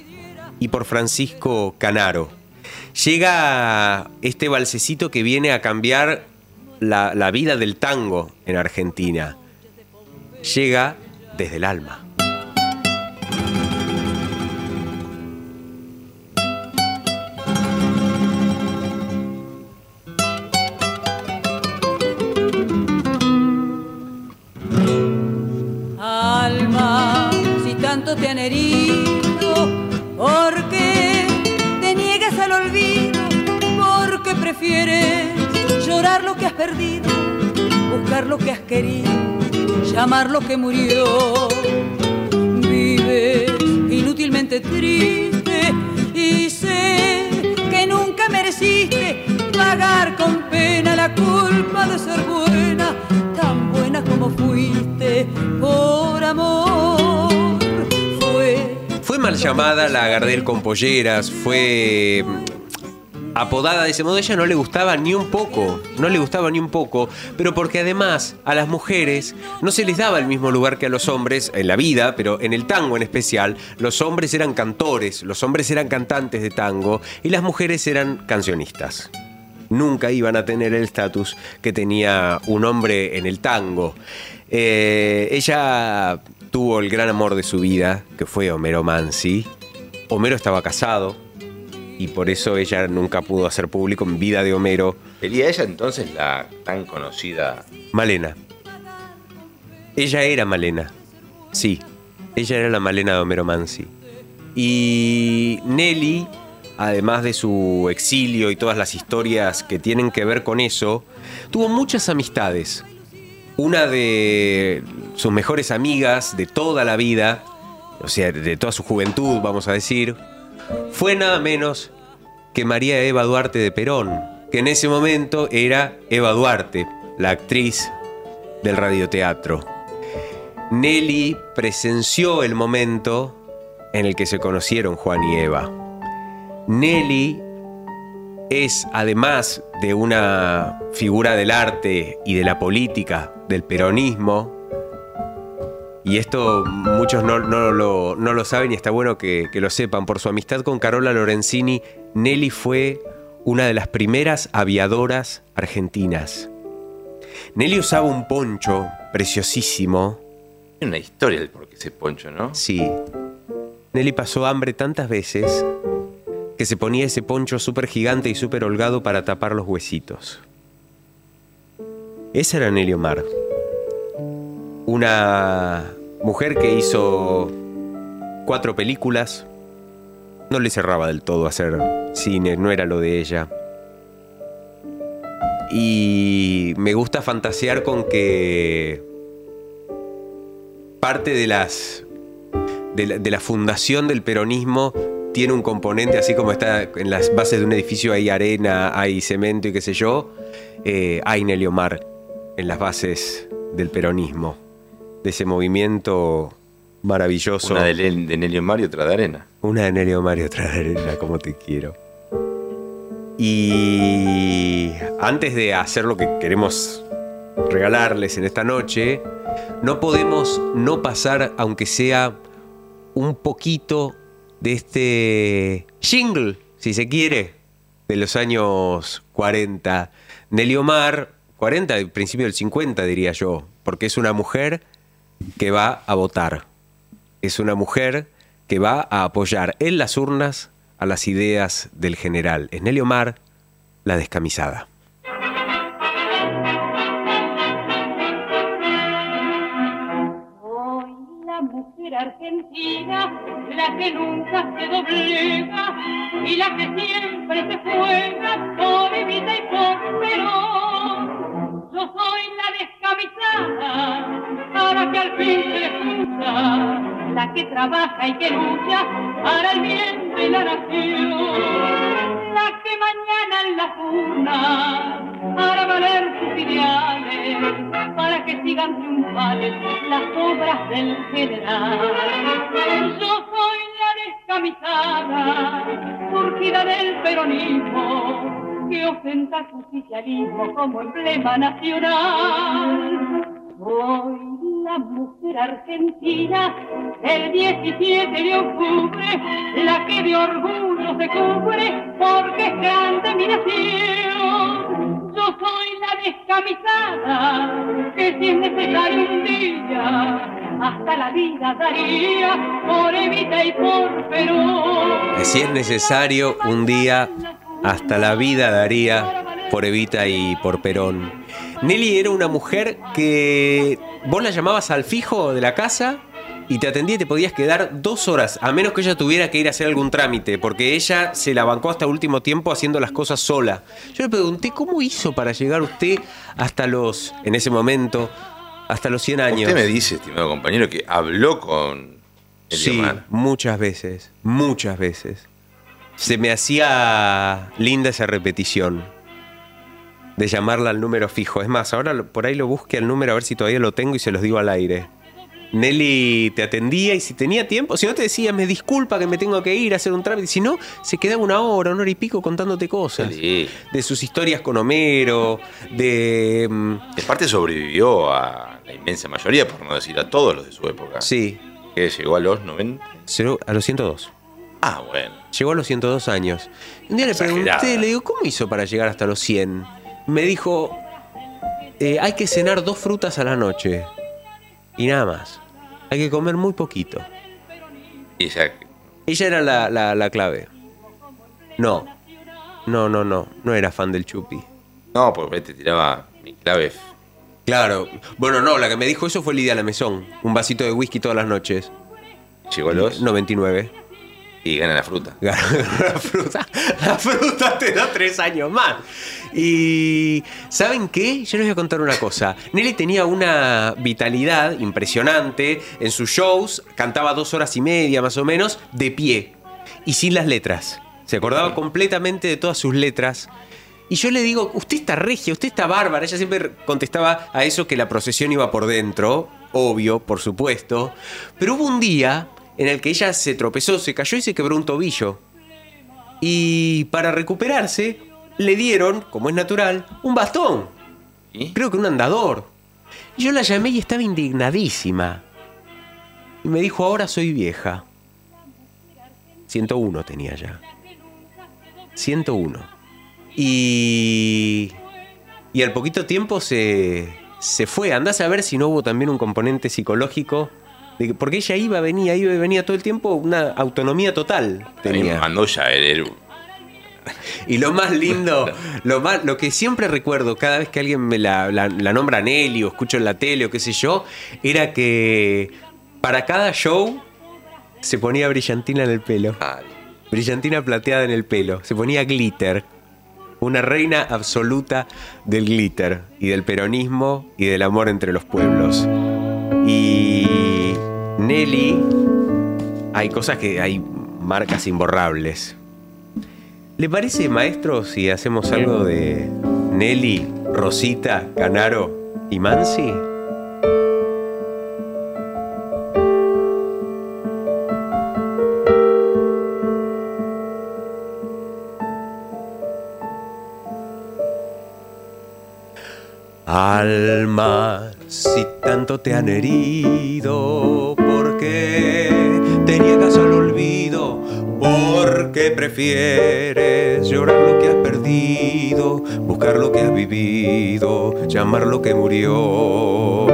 y por Francisco Canaro. Llega este balsecito que viene a cambiar la, la vida del tango en Argentina. Llega desde el. Alma, perdido, buscar lo que has querido, llamar lo que murió? Vives inútilmente triste y sé que nunca mereciste pagar con pena la culpa de ser buena, tan buena como fuiste por amor. Fue Fue mal llamada la Gardel con polleras, fue apodada de ese modo. Ella no le gustaba ni un poco, no le gustaba ni un poco, pero porque además a las mujeres no se les daba el mismo lugar que a los hombres en la vida, pero en el tango en especial, los hombres eran cantores, los hombres eran cantantes de tango y las mujeres eran cancionistas. Nunca iban a tener el estatus que tenía un hombre en el tango. Eh, ella tuvo el gran amor de su vida, que fue Homero Mansi. Homero estaba casado y por eso ella nunca pudo hacer público en vida de Homero. ¿Sería ella entonces la tan conocida? Malena. Ella era Malena. Sí, ella era la Malena de Homero Mansi. Y Nelly, además de su exilio y todas las historias que tienen que ver con eso, tuvo muchas amistades. Una de sus mejores amigas de toda la vida, o sea, de toda su juventud, vamos a decir, fue nada menos que María Eva Duarte de Perón, que en ese momento era Eva Duarte, la actriz del radioteatro. Nelly presenció el momento en el que se conocieron Juan y Eva. Nelly es, además de una figura del arte y de la política, del peronismo, y esto muchos no, no lo, no lo saben y está bueno que, que lo sepan, por su amistad con Carola Lorenzini, Nelly fue una de las primeras aviadoras argentinas. Nelly usaba un poncho preciosísimo, Hay una historia del por qué ese poncho, ¿no? Sí. Nelly pasó hambre tantas veces que se ponía ese poncho súper gigante y súper holgado para tapar los huesitos. Esa era Nelly Omar. Una mujer que hizo cuatro películas. No le cerraba del todo hacer cine, no era lo de ella. Y me gusta fantasear con que parte de las de la, fundación del peronismo tiene un componente, así como está en las bases de un edificio hay arena, hay cemento y qué sé yo, eh, hay Nelly Omar en las bases del peronismo, de ese movimiento maravilloso. Una de, de Nelly Omar y otra de Arena. Una de Nelly Omar y otra de Arena, como te quiero. Y antes de hacer lo que queremos regalarles en esta noche, no podemos no pasar, aunque sea un poquito de este jingle, si se quiere, de los años 40. Nelly Omar, 40, al principio del 50 diría yo, porque es una mujer que va a votar. Es una mujer que va a apoyar en las urnas a las ideas del general. Es Nelly Omar, la descamisada. Hoy la mujer argentina, la que nunca se doblega y la que siempre se juega por Evita y por Perón. Yo soy la descamisada, para que al fin se escucha, la que trabaja y que lucha para el bien de la nación, la que mañana en la urna hará valer sus ideales, para que sigan triunfales las obras del general. Yo soy la descamisada, surgida del peronismo, que ostenta su oficialismo como emblema nacional. Soy la mujer argentina el 17 de octubre, la que de orgullo se cubre porque es grande mi nación. Yo soy la descamisada que si es necesario un día hasta la vida daría por Evita y por Perón. Si es necesario, un día hasta la vida daría por Evita y por Perón. Nelly era una mujer que vos la llamabas al fijo de la casa y te atendía y te podías quedar dos horas, a menos que ella tuviera que ir a hacer algún trámite, porque ella se la bancó hasta último tiempo haciendo las cosas sola. Yo le pregunté, ¿cómo hizo para llegar usted hasta los, en ese momento, hasta los 100 años? Usted me dice, estimado compañero, que habló con el Sí, hermano. muchas veces, muchas veces. Se me hacía linda esa repetición de llamarla al número fijo. Es más, ahora por ahí lo busque al número a ver si todavía lo tengo y se los digo al aire. Nelly te atendía y si tenía tiempo, si no te decía, me disculpa que me tengo que ir a hacer un trámite, si no, se quedaba una hora, una hora y pico contándote cosas. Sí. De sus historias con Homero, de... mm, De parte sobrevivió a la inmensa mayoría, por no decir a todos los de su época. Sí, Que llegó a los 90. cero- a los 102. Ah, bueno. Llegó a los 102 años. Un día le Exagerada. pregunté, le digo, ¿cómo hizo para llegar hasta los 100? Me dijo, "Eh, hay que cenar dos frutas a la noche. Y nada más. Hay que comer muy poquito. Y ella, Ella era la, la- la clave. No. No, no, no. No era fan del chupi. no, porque te tiraba mi clave. Claro. Bueno, no, la que me dijo eso fue Lidia Lamezón. Un vasito de whisky todas las noches. Llegó a los 99. Y gana la fruta. la fruta, la fruta te da tres años más. Y ¿saben qué? Yo les voy a contar una cosa. Nelly tenía una vitalidad impresionante en sus shows, cantaba dos horas y media más o menos, de pie y sin las letras. Se acordaba completamente de todas sus letras. Y yo le digo, usted está regia, usted está bárbara. Ella siempre contestaba a eso que la procesión iba por dentro, obvio, por supuesto. Pero hubo un día en el que ella se tropezó, se cayó y se quebró un tobillo. Y para recuperarse, le dieron, como es natural, un bastón. ¿Y? Creo que un andador. Yo la llamé y estaba indignadísima. Y me dijo, ahora soy vieja. 101 tenía ya. 101. Y... Y al poquito tiempo se, se fue. Andás a ver si no hubo también un componente psicológico. De porque ella iba, venía, iba y venía todo el tiempo, una autonomía total tenía. mandó ya el, Y lo más lindo, lo, más, lo que siempre recuerdo cada vez que alguien me la, la- la nombra Nelly o escucho en la tele o qué sé yo, era que para cada show se ponía brillantina en el pelo. Brillantina plateada en el pelo. Se ponía glitter. Una reina absoluta del glitter y del peronismo y del amor entre los pueblos. Y Nelly, hay cosas que hay marcas imborrables. ¿Le parece, maestro, si hacemos algo de Nelly, Rosita, Canaro y Mansi? Alma, si tanto te han herido, ¿por qué te niegas al olvido? ¿Por qué prefieres llorar lo que has perdido, buscar lo que has vivido, llamar lo que murió?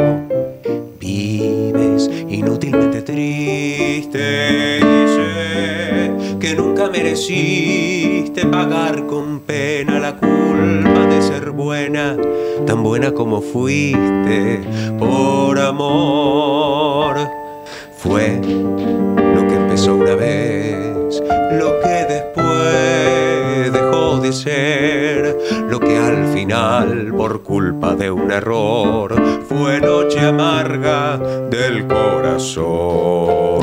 Vives inútilmente triste y que nunca mereciste pagar con pena la culpa de ser buena, tan buena como fuiste por amor. Fue lo que empezó una vez, lo que después dejó de ser, lo que al final por culpa de un error, fue noche amarga del corazón.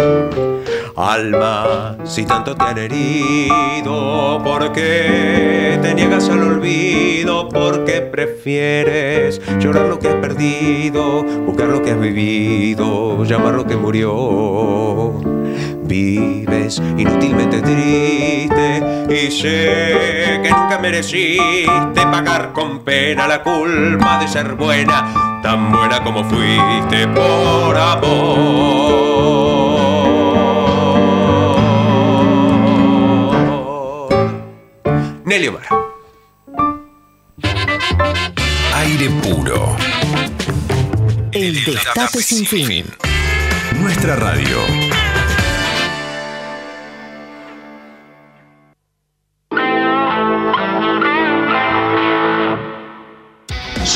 Alma, si tanto te han herido, ¿por qué te niegas al olvido? ¿Por qué prefieres llorar lo que has perdido, buscar lo que has vivido, llamar lo que murió? Vives inútilmente triste y sé que nunca mereciste pagar con pena la culpa de ser buena, tan buena como fuiste por amor. Nelly Omar. Aire puro. El Destape Sin Fin. Nuestra radio.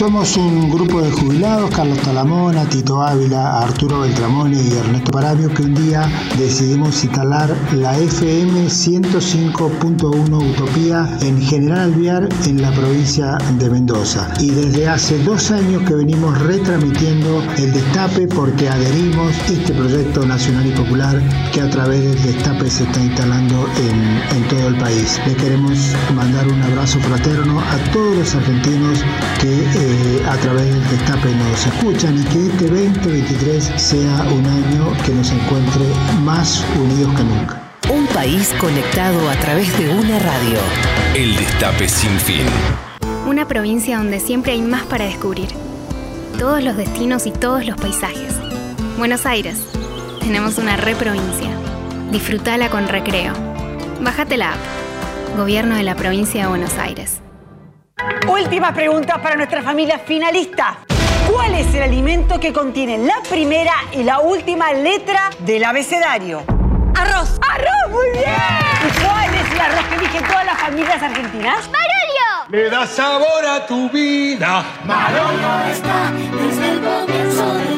Somos un grupo de jubilados, Carlos Talamona, Tito Ávila, Arturo Beltramone y Ernesto Paravio, que un día decidimos instalar la FM 105.1 Utopía en General Alvear, en la provincia de Mendoza. Y desde hace dos años que venimos retransmitiendo el Destape porque adherimos este proyecto nacional y popular que a través del Destape se está instalando en, en todo el país. Le queremos mandar un abrazo fraterno a todos los argentinos que eh, a través del Destape nos escuchan y que este 2023 sea un año que nos encuentre más unidos que nunca. Un país conectado a través de una radio. El Destape Sin Fin. Una provincia donde siempre hay más para descubrir. Todos los destinos y todos los paisajes. Buenos Aires. Tenemos una reprovincia. Disfrutala con recreo. Bájate la app. Gobierno de la provincia de Buenos Aires. Última pregunta para nuestra familia finalista. ¿Cuál es el alimento que contiene la primera y la última letra del abecedario? Arroz. Arroz, muy bien. ¿Y cuál es el arroz que eligen todas las familias argentinas? Le da sabor a tu vida. Marolio está desde el comienzo del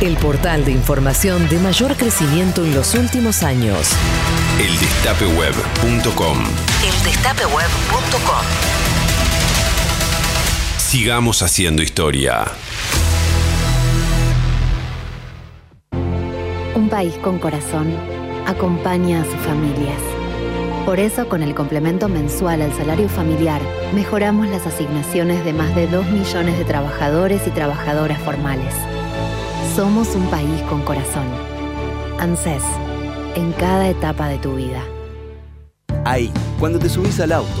El portal de información de mayor crecimiento en los últimos años. Eldestapeweb.com. Eldestapeweb.com. Sigamos haciendo historia. Un país con corazón acompaña a sus familias. Por eso, con el complemento mensual al salario familiar, mejoramos las asignaciones de más de 2 millones de trabajadores y trabajadoras formales. Somos un país con corazón. ANSES, en cada etapa de tu vida. Ahí, cuando te subís al auto,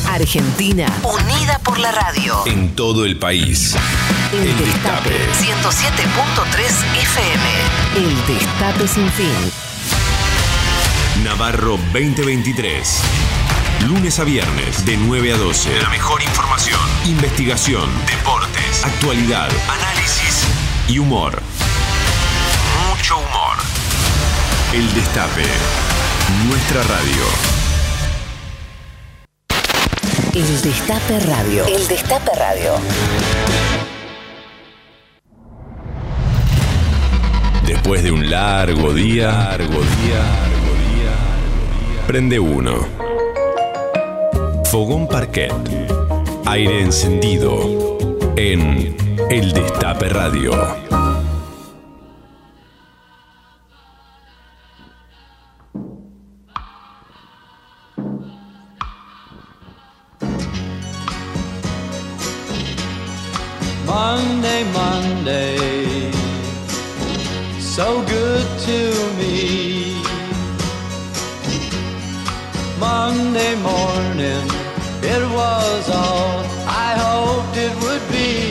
Argentina, unida por la radio. En todo el país. El Destape 107.3 FM. El Destape Sin Fin. Navarro 2023. Lunes a viernes, de 9 a 12. La mejor información, investigación, deportes, actualidad, análisis y humor. Mucho humor. El Destape. Nuestra radio. El Destape Radio. El Destape Radio. Después de un largo día, largo día, largo día, prende uno. Fogón Parquet. Aire encendido. En El Destape Radio. Monday, Monday, so good to me. Monday morning, it was all I hoped it would be.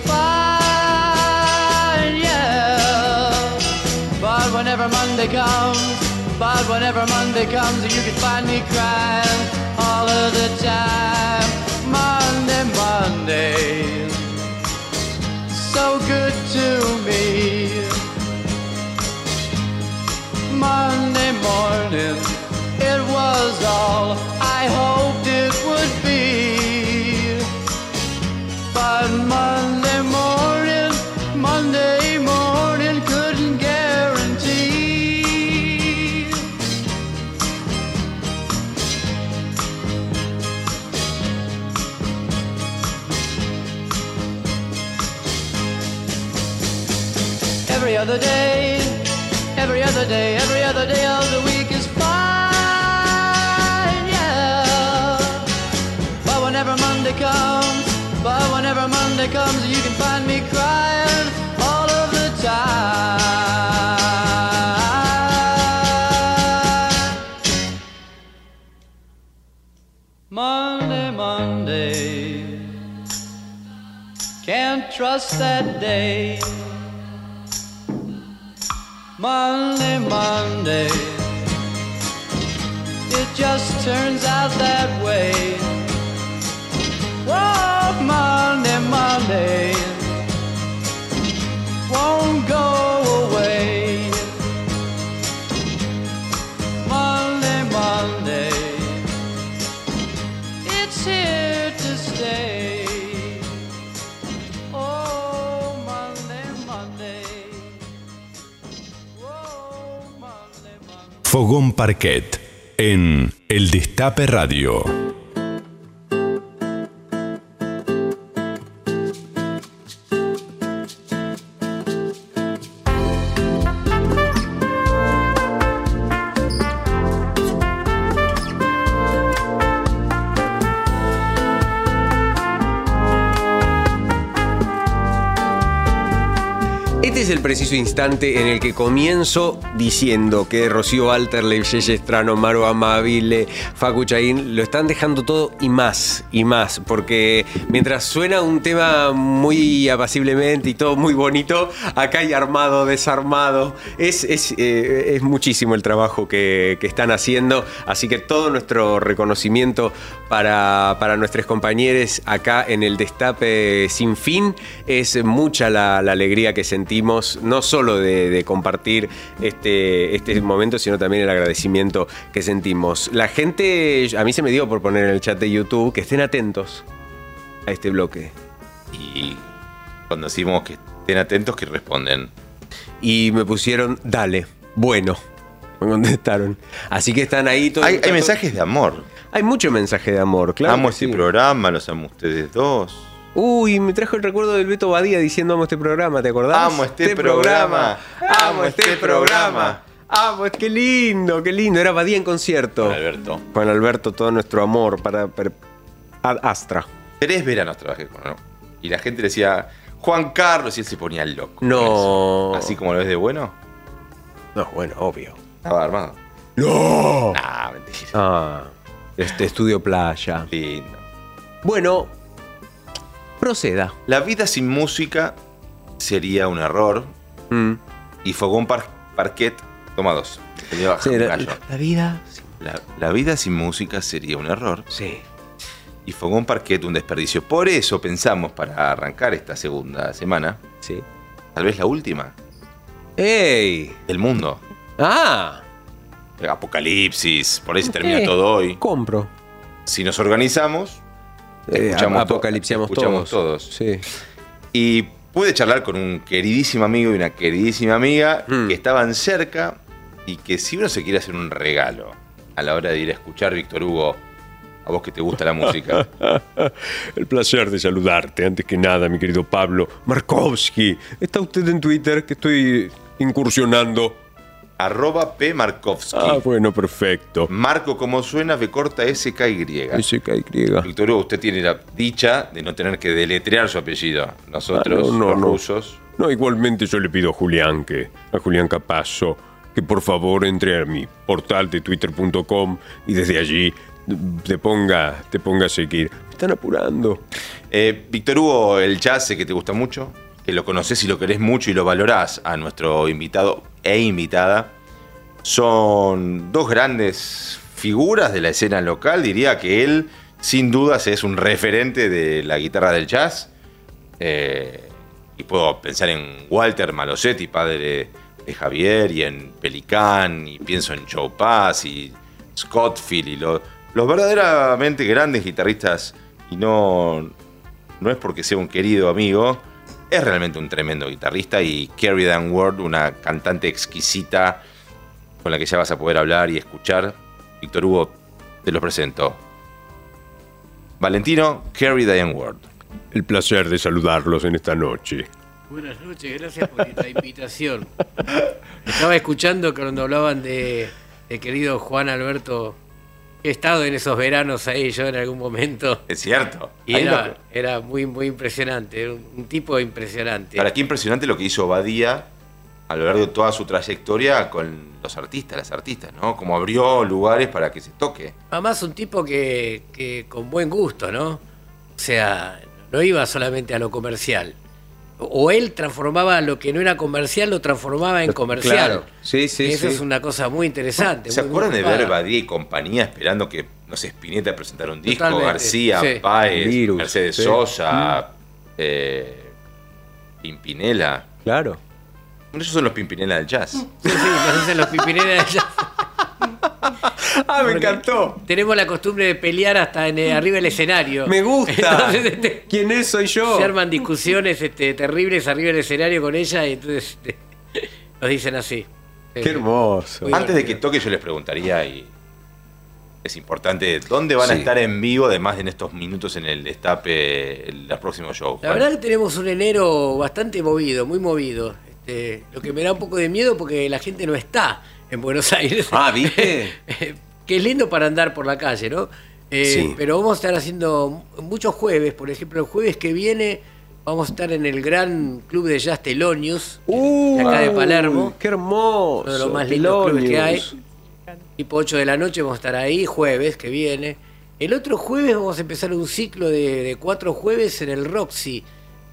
whenever Monday comes, but whenever Monday comes, you can find me crying all of the time. Monday, Monday, so good to me. Monday morning, it was all I hoped other day, every other day, every other day of the week is fine, yeah. But whenever Monday comes, but whenever Monday comes, you can find me crying all of the time. Monday, Monday, can't trust that day. Monday, Monday. It just turns out that way. Whoa, Monday, Monday. Won't go Fogón Parquet en El Destape Radio. Instante en el que comienzo diciendo que Rocío Walterle, Yeye Estrano, Maro Amabile, Facu Chaín lo están dejando todo y más, y más, porque mientras suena un tema muy apaciblemente y todo muy bonito, acá hay armado, desarmado. Es, es, eh, es muchísimo el trabajo que, que están haciendo, así que todo nuestro reconocimiento para, para nuestros compañeros acá en el Destape Sin Fin. Es mucha la, la alegría que sentimos, no solo de, de compartir este, este momento, sino también el agradecimiento que sentimos. La gente, a mí se me dio por poner en el chat de YouTube que estén atentos a este bloque. Y cuando decimos que estén atentos, que responden. Y me pusieron, dale, bueno. Me contestaron. Así que están ahí todos. Hay, hay mensajes de amor. Hay mucho mensaje de amor, claro. amo este sí. programa, los amo ustedes dos. Uy, me trajo el recuerdo del Beto Badía diciendo amo este programa, ¿te acordás? Amo este programa, amo este programa. Amo, qué lindo, qué lindo. Era Badía en concierto. Con Alberto. Con Alberto, todo nuestro amor para, para- Ad Astra. Tres veranos trabajé con él. Y la gente le decía, Juan Carlos, y él se ponía loco. No. Así como lo ves de bueno. No, bueno, obvio. Estaba armado. ¡No! Ah, mentira. Ah, este estudio playa. Lindo. Bueno, proceda. La vida sin música sería un error. Mm. Y Fogón Par- Parquet toma dos. Sí, la, la vida. La, la vida sin música sería un error. Sí. Y Fogón Parquet un desperdicio. Por eso pensamos para arrancar esta segunda semana. Sí. Tal vez la última. ¡Ey! Del mundo. ¡Ah! Apocalipsis. Por ahí se termina Eh, todo hoy. Compro. Si nos organizamos, Eh, escuchamos, to- apocalipsiamos escuchamos todos. todos. Sí. Y pude charlar con un queridísimo amigo y una queridísima amiga Mm. que estaban cerca y que si uno se quiere hacer un regalo a la hora de ir a escuchar Víctor Hugo? A vos que te gusta la música. El placer de saludarte. Antes que nada, mi querido Pablo Markovsky. ¿Está usted en Twitter? Que estoy incursionando. Arroba P. Markovsky. Ah, bueno, perfecto. Marco, como suena, B corta SKY. SKY. Víctor Hugo, usted tiene la dicha de no tener que deletrear su apellido. Nosotros, Ah, no, no, los no. rusos. No, igualmente yo le pido a Julián que, a Julián Capazo, que por favor entre a mi portal de twitter.com y desde allí te ponga, te ponga a seguir. Me están apurando. Eh, Víctor Hugo, el jazz sé que te gusta mucho, que lo conoces y lo querés mucho y lo valorás a nuestro invitado e invitada. Son dos grandes figuras de la escena local. Diría que él, sin dudas, es un referente de la guitarra del jazz. Eh, y puedo pensar en Walter Malosetti, padre de Javier, y en Pelicán, y pienso en Joe Pass y Scottfield, y lo- los verdaderamente grandes guitarristas, y no, no es porque sea un querido amigo, es realmente un tremendo guitarrista, y Carrie Dan Ward, una cantante exquisita con la que ya vas a poder hablar y escuchar. Víctor Hugo, te lo presento. Valentino, Carrie Diane Ward. El placer de saludarlos en esta noche. Buenas noches, gracias por la invitación. Estaba escuchando cuando hablaban de, de querido Juan Alberto. He estado en esos veranos ahí yo en algún momento. Es cierto. Y era, lo- era muy, muy impresionante. Era un tipo impresionante. Para qué impresionante lo que hizo Badía a lo largo de toda su trayectoria con los artistas, las artistas, ¿no? Como abrió lugares para que se toque. Además, un tipo que, que con buen gusto, ¿no? O sea, no iba solamente a lo comercial. O él transformaba lo que no era comercial, lo transformaba en comercial. Claro. Sí, sí, Eso sí. es una cosa muy interesante. ¿Se muy, acuerdan muy de ver. Badía y compañía esperando que, no sé, Spinetta presentara un disco? Totalmente, García, sí. Páez, Virus, Mercedes sí. Sosa, eh, Pimpinela. Claro. Esos son los Pimpinela del jazz. Sí, sí, hacen los pipineras de jazz. Ah, me encantó. Tenemos la costumbre de pelear hasta en, eh, arriba del escenario. Me gusta. Entonces, este, ¿Quién es? Soy yo. se arman discusiones este, terribles arriba del escenario con ella y entonces este, nos dicen así. Qué hermoso. Muy Antes de que toque, yo les preguntaría, y es importante, ¿dónde van a estar en vivo, además de en estos minutos en el destape, los próximos shows? La verdad que tenemos un enero bastante movido, muy movido. Este, lo que me da un poco de miedo porque la gente no está en Buenos Aires. Ah, ¿viste? que es lindo para andar por la calle, ¿no? Eh, Sí. Pero vamos a estar haciendo muchos jueves. Por ejemplo, el jueves que viene vamos a estar en el gran club de jazz Telonius, de acá de Palermo. ¡Qué hermoso! Uno de los más lindos clubes que hay. Tipo 8 de la noche vamos a estar ahí, jueves que viene. El otro jueves vamos a empezar un ciclo de, de cuatro jueves en el Roxy.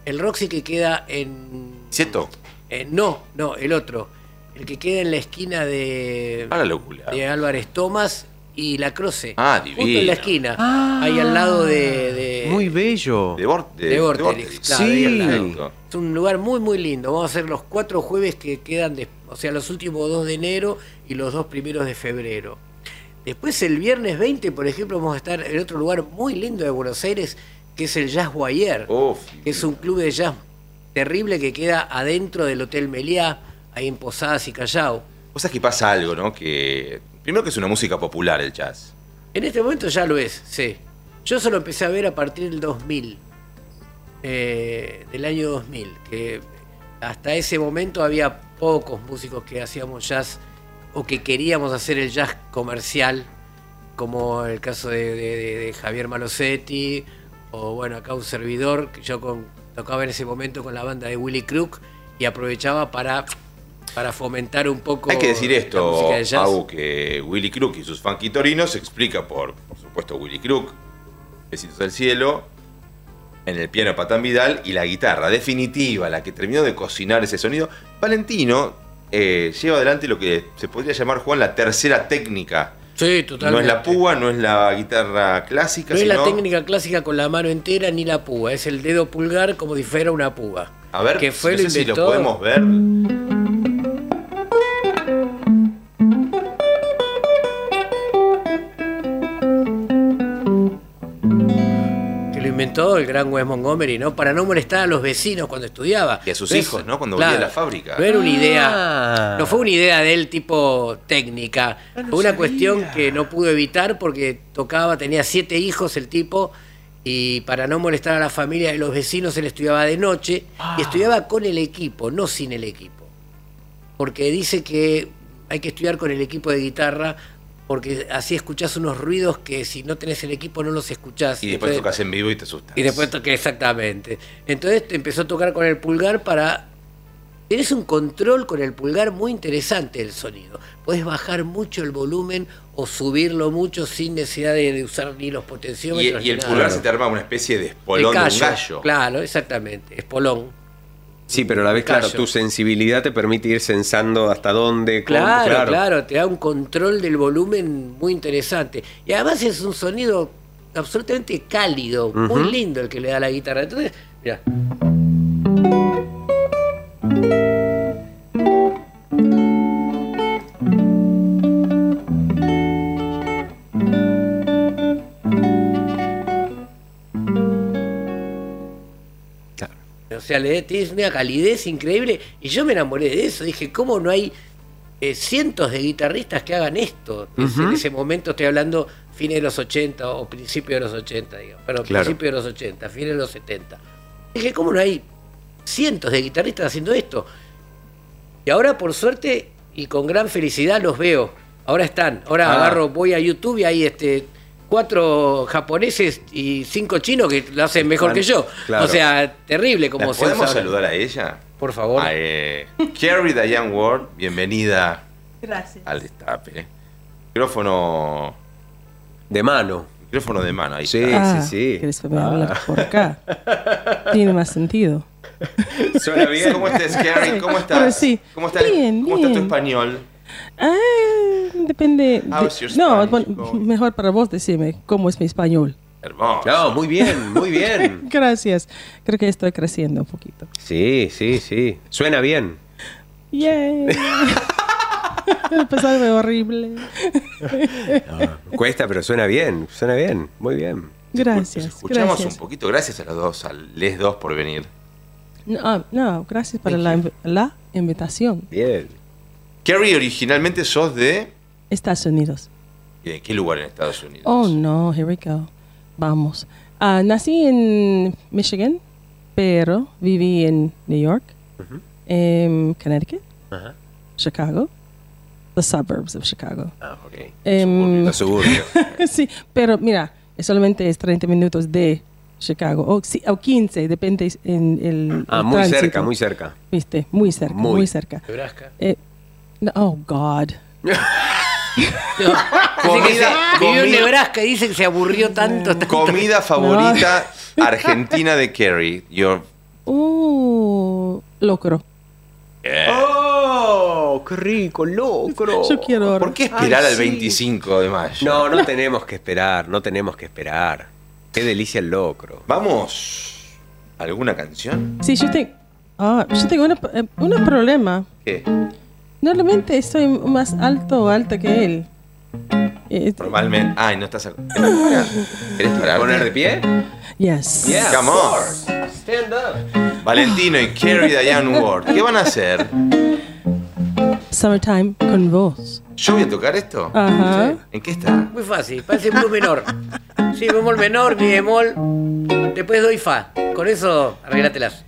El Roxy que queda en... ¿Cierto? eh, no, no, el otro. El que queda en la esquina de, Ah, la locura. de Álvarez Tomás y La Croce. Ah, Justo en divino. la esquina. ahí al lado de... de Muy bello. De, Bor- de, de Vorterix. claro. Exacto. Es un lugar muy, muy lindo. Vamos a hacer los cuatro jueves que quedan, de- o sea, los últimos dos de enero y los dos primeros de febrero. Después, el viernes 20, por ejemplo, vamos a estar en otro lugar muy lindo de Buenos Aires, que es el Jazz Guayer, Uf, que es un club de jazz terrible que queda adentro del Hotel Meliá, ahí en Posadas y Callao. Vos sabés que pasa algo, ¿no? Que primero que es una música popular el jazz. En este momento ya lo es, sí. Yo solo empecé a ver a partir del 2000, eh, del año 2000, que hasta ese momento había pocos músicos que hacíamos jazz o que queríamos hacer el jazz comercial, como el caso de, Javier Malosetti, o bueno, acá un servidor, que yo tocaba en ese momento con la banda de Willy Crook y aprovechaba para, para fomentar un poco Hay que decir esto. Au, que Willy Crook y sus funky torinos se explica por, por supuesto, Willy Crook, Besitos del Cielo, en el piano Patán Vidal y la guitarra definitiva, la que terminó de cocinar ese sonido. Valentino eh, lleva adelante lo que se podría llamar, Juan, la tercera técnica. Sí, No totalmente. es la púa, no es la guitarra clásica, No es la técnica clásica con la mano entera ni la púa, es el dedo pulgar como si fuera una púa. A ver, que fue no sé si lo podemos ver. Inventó el gran Wes Montgomery, ¿no? Para no molestar a los vecinos cuando estudiaba. Y a sus hijos, ¿no? Cuando volvía a la fábrica. No era una Ah. idea, no fue una idea de él tipo técnica. fue una cuestión que no pudo evitar porque tocaba, tenía siete hijos el tipo y para no molestar a la familia y los vecinos él estudiaba de noche y estudiaba con el equipo, no sin el equipo. Porque dice que hay que estudiar con el equipo de guitarra porque así escuchás unos ruidos que si no tenés el equipo no los escuchás. Y después tocas en vivo y te asustas. y después toqué exactamente. Entonces te empezó a tocar con el pulgar para. Tienes un control con el pulgar muy interesante del sonido. Puedes bajar mucho el volumen o subirlo mucho sin necesidad de, de usar ni los potenciómetros. y el nada. pulgar se te arma una especie de espolón de, De un gallo. Claro, exactamente. Espolón. Sí, pero a la vez, claro, tu sensibilidad te permite ir sensando hasta dónde. cómo, Claro, claro, te da un control del volumen muy interesante. Y además es un sonido absolutamente cálido, muy lindo el que le da la guitarra. Entonces, mira. Sea, le tienes una calidez increíble. Y yo me enamoré de eso. Dije, ¿cómo no hay eh, cientos de guitarristas que hagan esto? En ese momento estoy hablando fines de los 80 o principios de los 80, digamos. Perdón, Claro. principios de los 80, fines de los 70. Dije, ¿cómo no hay cientos de guitarristas haciendo esto? Y ahora, por suerte y con gran felicidad, los veo. Ahora están. Ahora Ah. agarro, voy a YouTube y hay este cuatro japoneses y cinco chinos que lo hacen mejor que yo. Claro. O sea, terrible como ¿La se podemos saludar a ella? Por favor. A, eh, Carrie Diane Ward, bienvenida Gracias. al destape. Micrófono. De mano. Micrófono de mano, ahí Sí, está. Ah, ¿Quieres que me hable por acá? Tiene más sentido. Suena bien. ¿Cómo estás, Carrie? ¿Cómo estás? Sí. ¿Cómo, está, Bien, ¿Cómo está tu bien. español? Ah, depende. de- no, mejor para vos decirme cómo es mi español. Hermoso. No, muy bien, muy bien. Gracias. Creo que estoy creciendo un poquito. Sí, sí, sí. Suena bien. Yay. Empezar de horrible. Cuesta, pero suena bien. Suena bien. Muy bien. Gracias. Escuchamos gracias. un poquito. Gracias a los dos, a les dos por venir. No, ah, no, gracias por la, inv- la invitación. Bien. Carrie, originalmente sos de. Estados Unidos. ¿De qué lugar en Estados Unidos? Oh, no, here we go. Vamos. Ah, nací en Michigan, pero viví en New York, en Connecticut, Ajá. Chicago, the suburbs of Chicago. Ah, ok. Em, Los suburbios. sí, pero mira, es solamente es 30 minutos de Chicago, o, sí, o 15, depende en el. Ah, el muy tránsito. cerca, muy cerca. Viste, muy cerca, muy, Muy. cerca. Nebraska. Eh, no, oh, God. Se- vivió en comida- Nebraska y dice que se aburrió tanto. tanto. Comida favorita argentina de Carrie. Your... Uh, locro. ¡Oh! ¡Qué rico, locro! Yo quiero. ¿Por qué esperar Ay, al sí. 25 de mayo? No, no tenemos que esperar, no tenemos que esperar. Qué delicia el locro. ¿Vamos? ¿Alguna canción? Sí, yo, te, ah, yo tengo una- eh, un problema. ¿Qué? Normalmente estoy más alto o alta que él. Eh, Normalmente. Ay, no estás. a- ¿Querés parar? ¿Querés parar? ¿Poner de pie? yes. Yeah, Come on. Stand up. Valentino y Carrie Diane Ward. ¿Qué van a hacer? Summertime con vos. ¿Yo voy a tocar esto? Ajá. ¿En qué está? Muy fácil, parece blues menor. Sí, bemol menor, mi bemol. Después doy fa. Con eso, arreglatelas.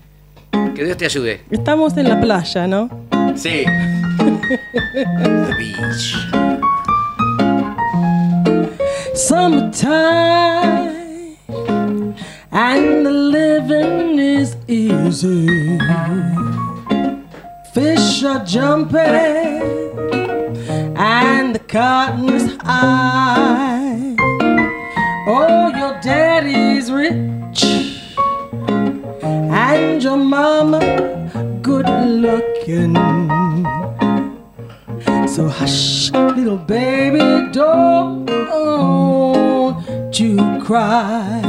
Que Dios te ayude. Estamos en la playa, ¿no? Sí. The Beach. Summertime and the living is easy. Fish are jumping and the cotton's high. Oh, your daddy's rich and your mama good looking. So hush, little baby, don't you cry.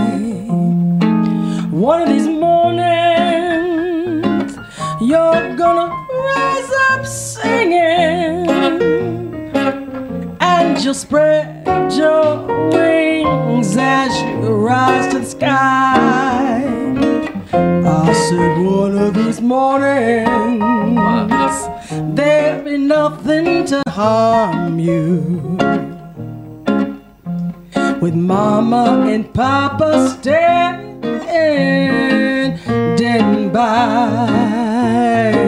One of these mornings, you're gonna rise up singing, and you'll spread your wings as you rise to the sky. I said one of these mornings there'll be nothing to harm you. With mama and papa standing by.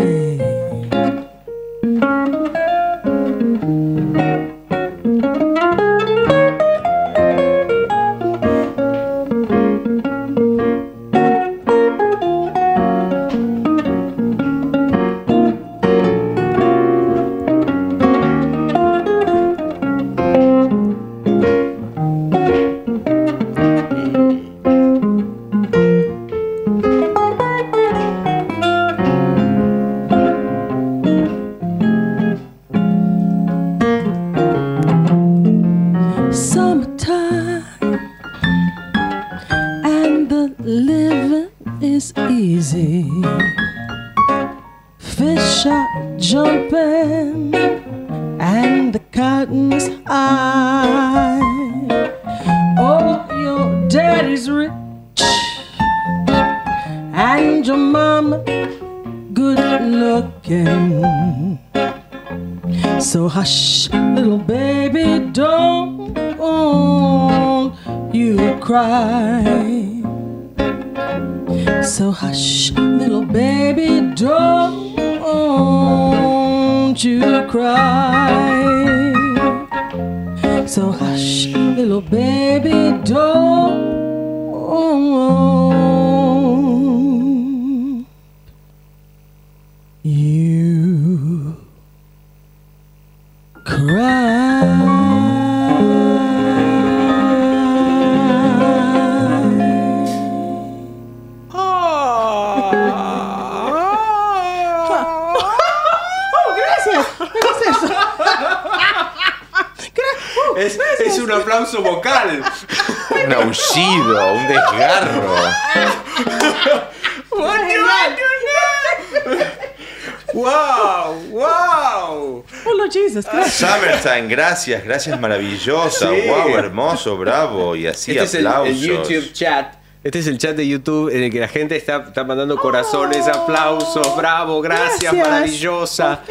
Gracias, gracias maravillosa. Sí. Wow, hermoso, bravo. Y así Este es el, aplausos. el YouTube chat. Este es el chat de YouTube en el que la gente está, está mandando corazones, aplausos, bravo, gracias, Gracias. maravillosa.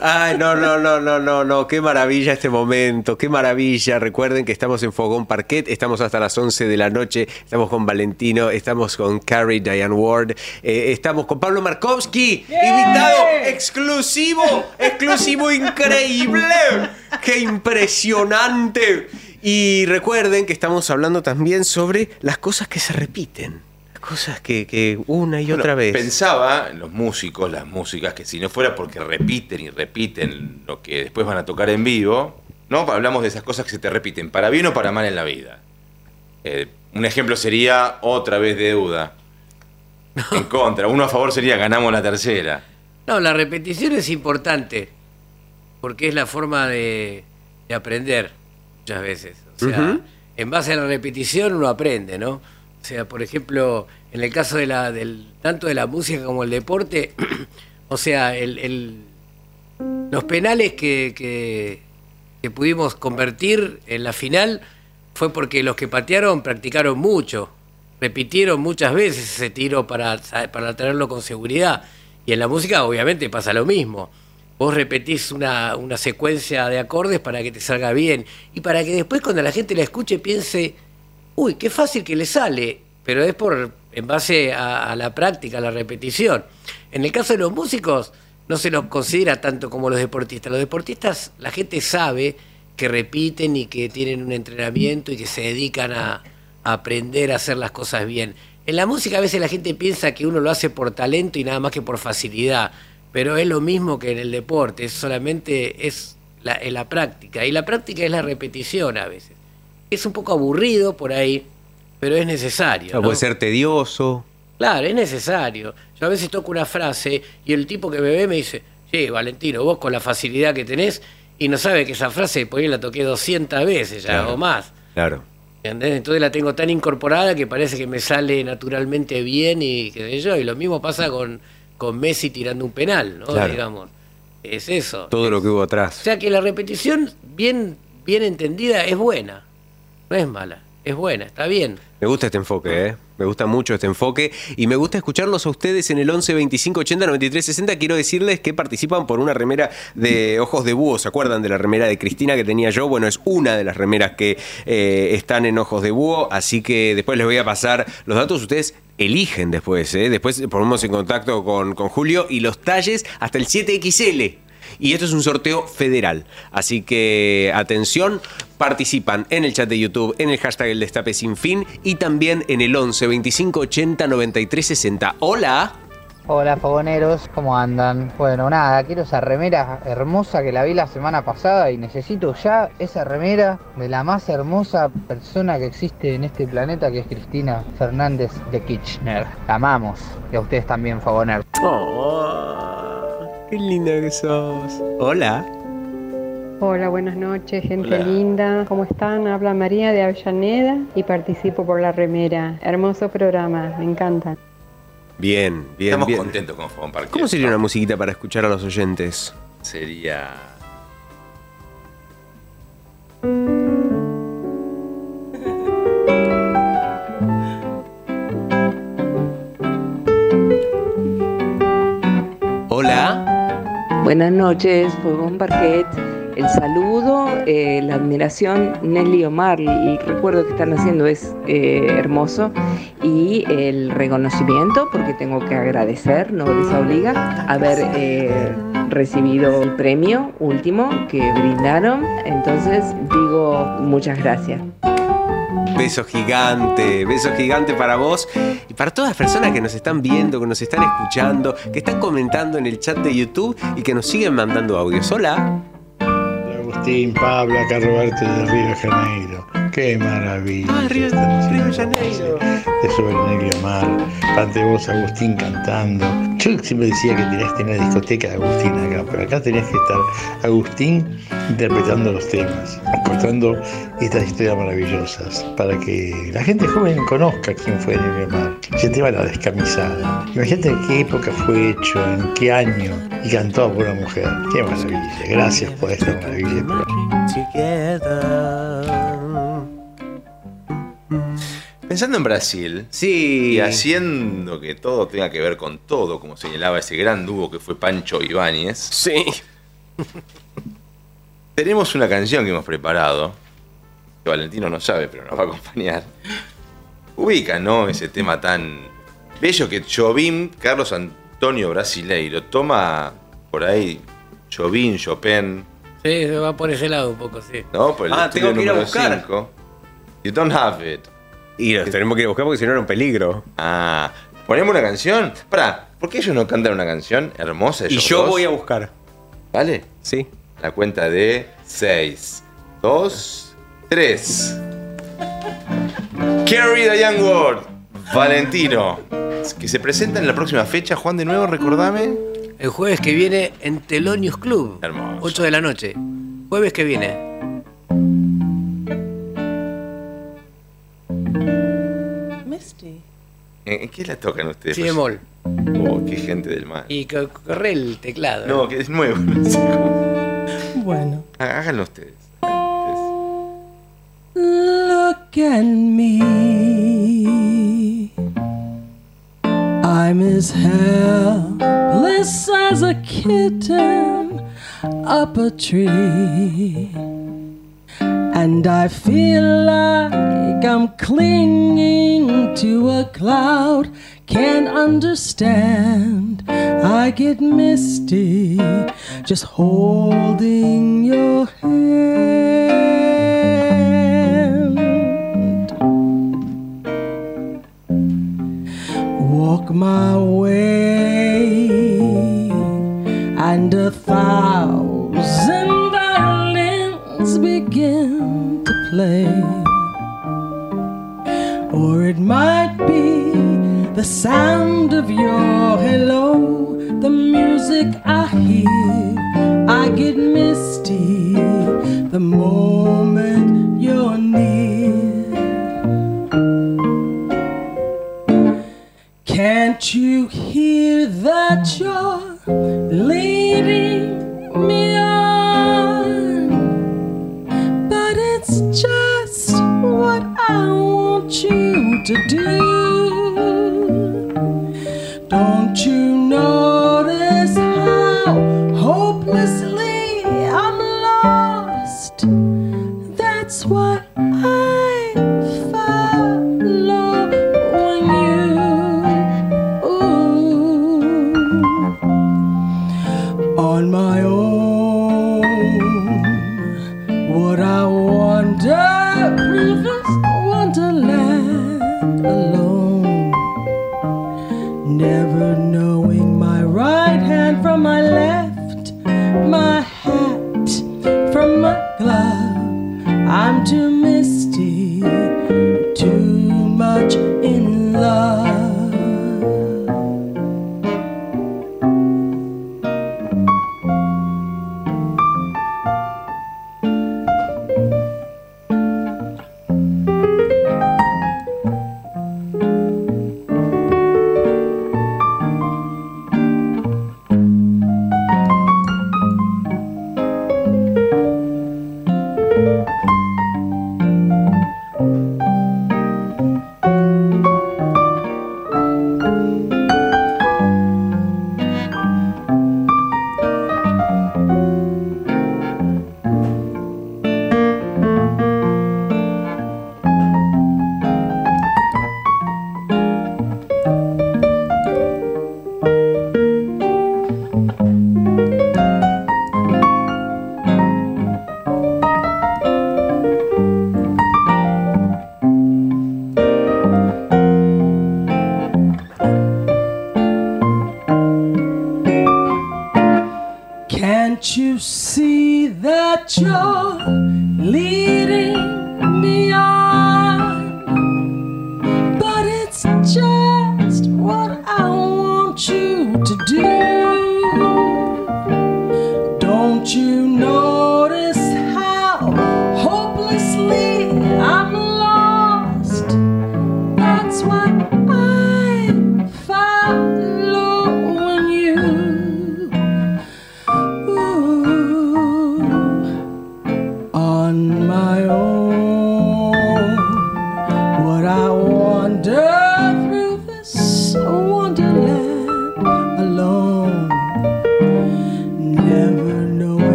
Ay, no, no, no, no, no, no, qué maravilla este momento, qué maravilla. Recuerden que estamos en Fogón Parquet, estamos hasta las 11 de la noche, estamos con Valentino, estamos con Carrie Diane Ward, eh, estamos con Pablo Markovsky, invitado exclusivo, exclusivo increíble. Qué impresionante. Y recuerden que estamos hablando también sobre las cosas que se repiten, cosas que, que una y Bueno, otra vez. Pensaba en los músicos, las músicas, que si no fuera porque repiten y repiten lo que después van a tocar en vivo, ¿no? Hablamos de esas cosas que se te repiten, para bien o para mal en la vida. Eh, un ejemplo sería otra vez deuda. En contra. Uno a favor sería ganamos la tercera. No, la repetición es importante porque es la forma de, de aprender muchas veces. O sea, en base a la repetición uno aprende, ¿no? O sea, por ejemplo, en el caso de la, del, tanto de la música como el deporte, o sea, el, los penales que, que- que pudimos convertir en la final fue porque los que patearon practicaron mucho, repitieron muchas veces ese tiro para, para tenerlo con seguridad. Y en la música obviamente pasa lo mismo. Vos repetís una, una secuencia de acordes para que te salga bien y para que después cuando la gente la escuche piense, uy, qué fácil que le sale, pero es por en base a, la práctica, a la repetición. En el caso de los músicos, no se los considera tanto como los deportistas. Los deportistas, la gente sabe que repiten y que tienen un entrenamiento y que se dedican a, aprender a hacer las cosas bien. En la música a veces la gente piensa que uno lo hace por talento y nada más que por facilidad, pero es lo mismo que en el deporte, solamente es la práctica, y la práctica es la repetición a veces. Es un poco aburrido por ahí, pero es necesario. O ¿no? puede ser tedioso. Claro, es necesario. Yo a veces toco una frase y el tipo que me ve me dice, sí, Valentino, vos con la facilidad que tenés y no sabe que esa frase por ahí la toqué 200 veces ya Claro. o más. Claro. ¿entendés? Entonces la tengo tan incorporada que parece que me sale naturalmente bien y qué sé yo. Y lo mismo pasa con, con Messi tirando un penal, ¿no? Claro. Digamos. Es eso. Todo lo que hubo O atrás. sea que la repetición bien, bien entendida es buena. No es mala, es buena, está bien. Me gusta este enfoque, ¿eh? Me gusta mucho este enfoque y me gusta escucharlos a ustedes en el 11 25 80 93 60. Quiero decirles que participan por una remera de Ojos de Búho. ¿Se acuerdan de la remera de Cristina que tenía yo? Bueno, es una de las remeras que eh, están en Ojos de Búho. Así que después les voy a pasar los datos. Ustedes eligen después, ¿eh? Después ponemos en contacto con, con Julio y los talles hasta el 7XL. Y esto es un sorteo federal. Así que atención, participan en el chat de YouTube, en el hashtag El Destape Sin Fin y también en el 11 25 80 93 60. Hola. Hola fogoneros, ¿cómo andan? Bueno, nada, quiero esa remera hermosa que la vi la semana pasada y necesito ya esa remera de la más hermosa persona que existe en este planeta que es Cristina Fernández de Kirchner. La amamos. Y a ustedes también, fogoneros. Qué linda que sos. Hola. Hola, buenas noches, gente Hola. linda. ¿Cómo están? Habla María de Avellaneda y participo por la remera. Hermoso programa, me encanta. Bien, bien, Estamos bien. contentos con Fogón Parque. ¿Cómo sería una musiquita para escuchar a los oyentes? Sería. Hola. Buenas noches, Fogón Parquet. El saludo, eh, la admiración, Nelly Omar, el recuerdo que están haciendo es eh, hermoso. Y el reconocimiento, porque tengo que agradecer, no desobliga, haber eh, recibido el premio último que brindaron. Entonces digo muchas gracias. Beso gigante, beso gigante para vos y para todas las personas que nos están viendo, que nos están escuchando, que están comentando en el chat de YouTube y que nos siguen mandando audios. Hola. Agustín, Pablo, acá de Río de Janeiro. Qué maravilla. Ah, Río, Río de Janeiro. De Soberanelio Mar. Ante vos, Agustín, cantando. Yo siempre decía que tenías que tener la discoteca de Agustín acá, pero acá tenías que estar Agustín interpretando los temas, contando estas historias maravillosas, para que la gente joven conozca quién fue Nelio Mar. Ese tema la descamisada. Imagínate en qué época fue hecho, en qué año, y cantado por una mujer. Qué maravilla. Gracias por esta maravilla. Pensando en Brasil y haciendo que todo tenga que ver con todo, como señalaba ese gran dúo que fue Pancho Ibáñez. Sí. Tenemos una canción que hemos preparado, que Valentino no sabe, pero nos va a acompañar. Ubica, ¿no? Ese tema tan bello que Jobim, Carlos Antonio Brasileiro, toma por ahí Jobim, Chopin, Sí, se va por ese lado un poco, sí. ¿no? Por el Ah, estudio tengo que ir a número buscar. cinco. You don't have it. Y los tenemos que ir a buscar porque si no era un peligro. Ah, ponemos una canción. Pará, ¿por qué ellos no cantan una canción hermosa? Y ellos yo dos? voy a buscar. ¿Vale? Sí. La cuenta de 6, 2, 3. Carry the Young World. Valentino. Que se presenta en la próxima fecha. Juan, de nuevo, recordame. El jueves que viene en Telonius Club. Hermoso. 8 de la noche. Jueves que viene. ¿En qué la tocan ustedes? Si bemol. Oh, qué gente del mal. Y co- corre el teclado. No, que es nuevo. no sé cómo. Bueno. Há- Háganlo ustedes. Look at me. I'm as helpless as a kitten up a tree. And I feel like I'm clinging to a cloud. Can't understand. I get misty just holding your hand. Walk my way, and a thousand play. Or it might be the sound of your hello, the music I hear. I get misty the moment you're near. Can't you hear that you're leading me on? I want you to do. Don't you know? I'm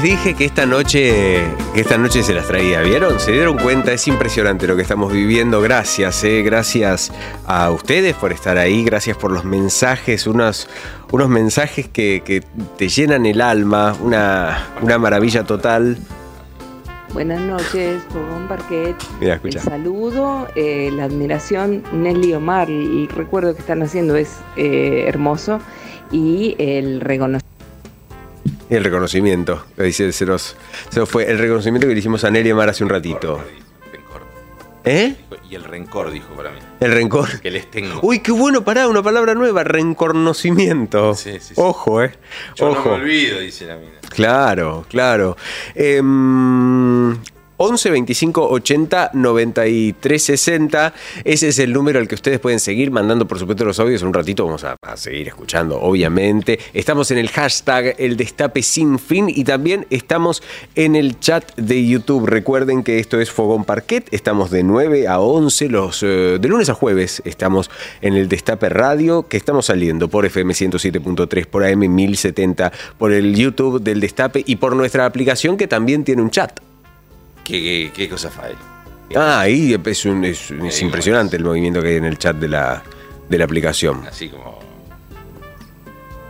les dije que esta noche, que esta noche se las traía, ¿vieron? ¿Se dieron cuenta? Es impresionante lo que estamos viviendo. Gracias, eh, gracias a ustedes por estar ahí, gracias por los mensajes, unos, unos mensajes que, que te llenan el alma, una, una maravilla total. Buenas noches, Fogón Parquet. Mira, escucha. El saludo, eh, la admiración, Nelly Omar, el recuerdo que están haciendo es eh, hermoso y el reconocimiento. Y el reconocimiento, dice, se nos, se nos fue el reconocimiento que le hicimos a Nelly Mar hace un ratito. ¿Eh? Y el rencor, dijo para mí. El rencor. Que les tengo. Uy, qué bueno, pará, una palabra nueva, rencornocimiento. Ojo, eh. Yo no Ojo. me olvido, dice la mina. Claro, claro. Em, 11 25 80 93 60. Ese es el número al que ustedes pueden seguir mandando, por supuesto, los audios. Un ratito vamos a, a seguir escuchando, obviamente. Estamos en el hashtag El Destape Sin Fin y también estamos en el chat de YouTube. Recuerden que esto es Fogón Parquet. Estamos de 9 a 11, los, eh, de lunes a jueves. Estamos en el Destape Radio, que estamos saliendo por FM 107.3, por AM 1070, por el YouTube del Destape y por nuestra aplicación que también tiene un chat. ¿Qué, qué, qué cosa fue? Ah, ahí es, un- es- es impresionante el movimiento que hay en el chat de la, de la aplicación. Así como.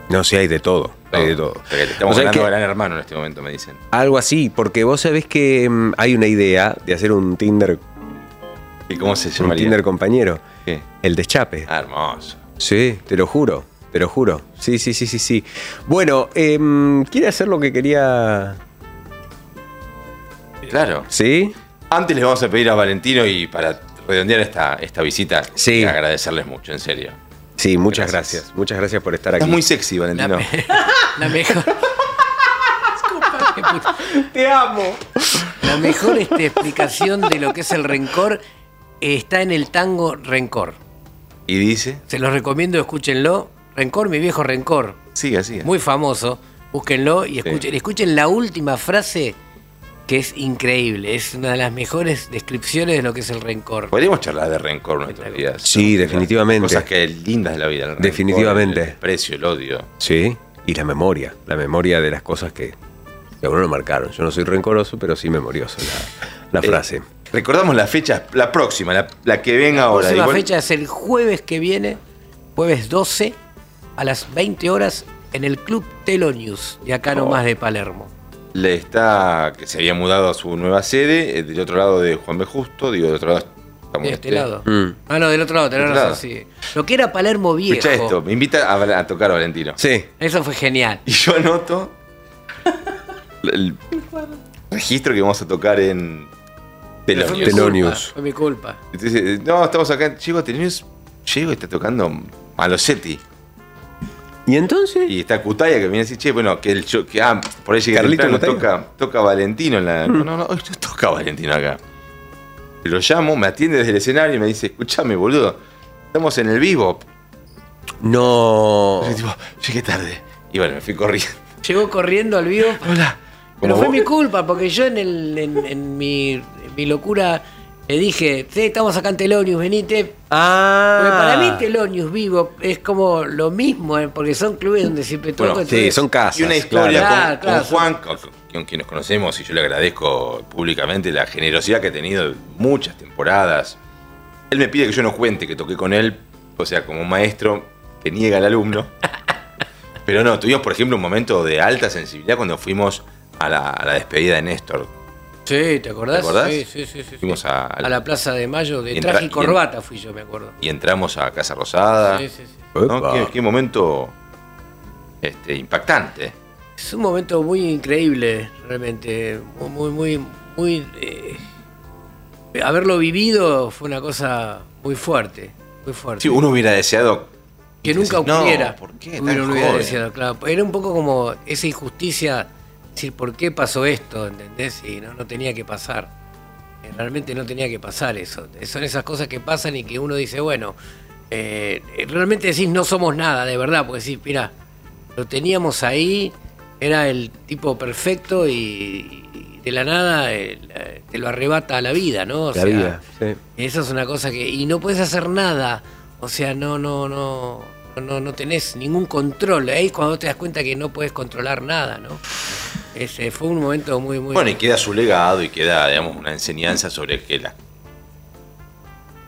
No, sí, hay de todo. Hay de todo. Estamos hablando que- a gran hermano en este momento, me dicen. Algo así, porque vos sabés que mm, hay una idea de hacer un Tinder. ¿Y cómo se Un llamaría? Tinder compañero. ¿Qué? El deschape. Ah, hermoso. Sí, te lo juro. Te lo juro. Sí, sí, sí, sí, sí. Bueno, em, ¿quiere hacer lo que quería? Claro. ¿Sí? Antes les vamos a pedir a Valentino y para redondear esta, esta visita, Sí. agradecerles mucho, en serio. Sí, muchas gracias. Muchas gracias por estar aquí. Estás muy sexy, Valentino. La mejor. Te amo. La mejor este, explicación de lo que es el rencor está en el tango Rencor. Y dice. Se los recomiendo, escúchenlo. Rencor, mi viejo Rencor. Sigue, sigue. Muy famoso. Búsquenlo y escuchen, escuchen la última frase que es increíble. Es una de las mejores descripciones de lo que es el rencor. Podríamos charlar de rencor nuestros días. Sí, definitivamente. Cosas que lindas de la vida. el rencor, Definitivamente. El desprecio, el odio. Sí, y la memoria. La memoria de las cosas que, que a uno lo marcaron. Yo no soy rencoroso, pero sí memorioso la, la Eh, frase. Recordamos la fecha, la próxima, la, la que venga La ahora. próxima Igual- fecha es el jueves que viene, jueves 12, a las 20 horas, en el Club Telo News, de acá Oh. nomás de Palermo. Le está que se había mudado a su nueva sede eh, del otro lado de Juan B. Justo, digo, del otro lado estamos De este este. lado. Mm. Ah, no, del otro lado, tenés Del otro razón, sí. Lo que era Palermo viejo. Escucha esto, me invita a, a tocar a Valentino. Sí. Eso fue genial. Y yo anoto el registro que vamos a tocar en Telonius. culpa, Telonius. Fue mi culpa. Entonces, no, estamos acá, llego a Telonius, llego y está tocando Malosetti. ¿Y entonces? Y está Cutaya que viene a decir, che, bueno, que el show- que ah, por ahí llega Carlito Cutaya. toca, toca Valentino en la. No, no, no, hoy no toca Valentino acá. Lo llamo, me atiende desde el escenario y me dice, escúchame, boludo, estamos en el vivo. No. Yo tipo, llegué tarde. Y bueno, me fui corriendo. Llegó corriendo al vivo. Hola. Pero fue vos- mi culpa, porque yo en, el, en, en mi, en mi locura le dije, sí, estamos acá en Telonius, venite. Ah. Porque para mí Telonius vivo es como lo mismo, eh, porque son clubes donde siempre toco. Bueno, entonces- Y una historia Claro, con, claro, con Juan, con, con quien nos conocemos, y yo le agradezco públicamente la generosidad que ha tenido muchas temporadas. Él me pide que yo no cuente que toqué con él, o sea, como un maestro que niega al alumno. Pero no, tuvimos, por ejemplo, un momento de alta sensibilidad cuando fuimos a la, a la despedida de Néstor. Sí, ¿te acordás? ¿Te acordás? Sí, sí, sí. sí, sí. Fuimos a, A la Plaza de Mayo, de traje y en- corbata fui yo, me acuerdo. y entramos a Casa Rosada. Sí, sí, sí. ¿no? Qué, qué momento este, impactante. Es un momento muy increíble, realmente. Muy, muy, muy. muy, eh, haberlo vivido fue una cosa muy fuerte. Muy fuerte. Sí, uno hubiera deseado que nunca decir, no, ocurriera. ¿por qué Uno tan hubiera joven? deseado, claro. Era un poco como esa injusticia, decir, ¿por qué pasó esto? ¿Entendés? Y no, no tenía que pasar. Eh, Realmente no tenía que pasar eso. Son esas cosas que pasan y que uno dice, bueno, eh, realmente decís, no somos nada, de verdad, porque decís, mira, lo teníamos ahí, era el tipo perfecto y, y de la nada eh, te lo arrebata la vida, ¿no? O La vida, sí. eso es una cosa que. Y no puedes hacer nada. O sea, no, no, no. No, no tenés ningún control. Ahí es cuando te das cuenta que no puedes controlar nada, ¿no? Ese fue un momento muy, muy. Bueno, y queda su legado y queda, digamos, una enseñanza sobre que la.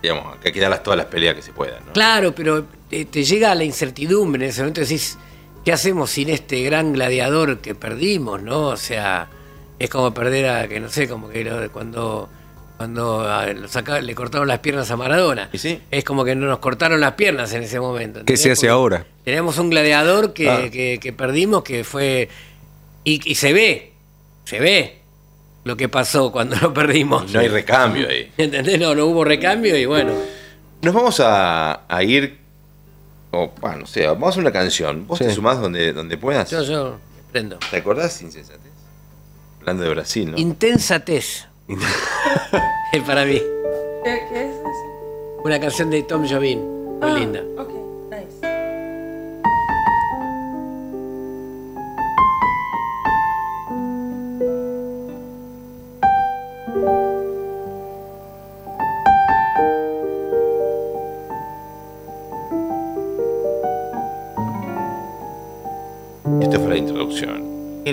Digamos, que hay que darlas todas las peleas que se puedan, ¿no? Claro, pero te, te llega la incertidumbre en ese momento. Decís, ¿qué hacemos sin este gran gladiador que perdimos, no? O sea, es como perder a, que no sé, como que lo- cuando. Cuando lo saca- le cortaron las piernas a Maradona. Es como que no nos cortaron las piernas en ese momento. ¿Qué se hace Porque- ahora? Tenemos un gladiador que, Ah. que- que perdimos, que fue. Y, y se ve, se ve. lo que pasó cuando lo perdimos. No hay recambio ahí. ¿Entendés? No, no hubo recambio y bueno. Nos vamos a, a ir. O, bueno, no sé, vamos a hacer una canción. Vos te sumás donde, donde puedas. Yo, yo prendo. ¿Te acordás, Insensatez? Hablando de Brasil, ¿no? Intensatez. es para mí. ¿Qué, qué es? Una canción de Tom Jobim. Muy Ah, linda. Ok,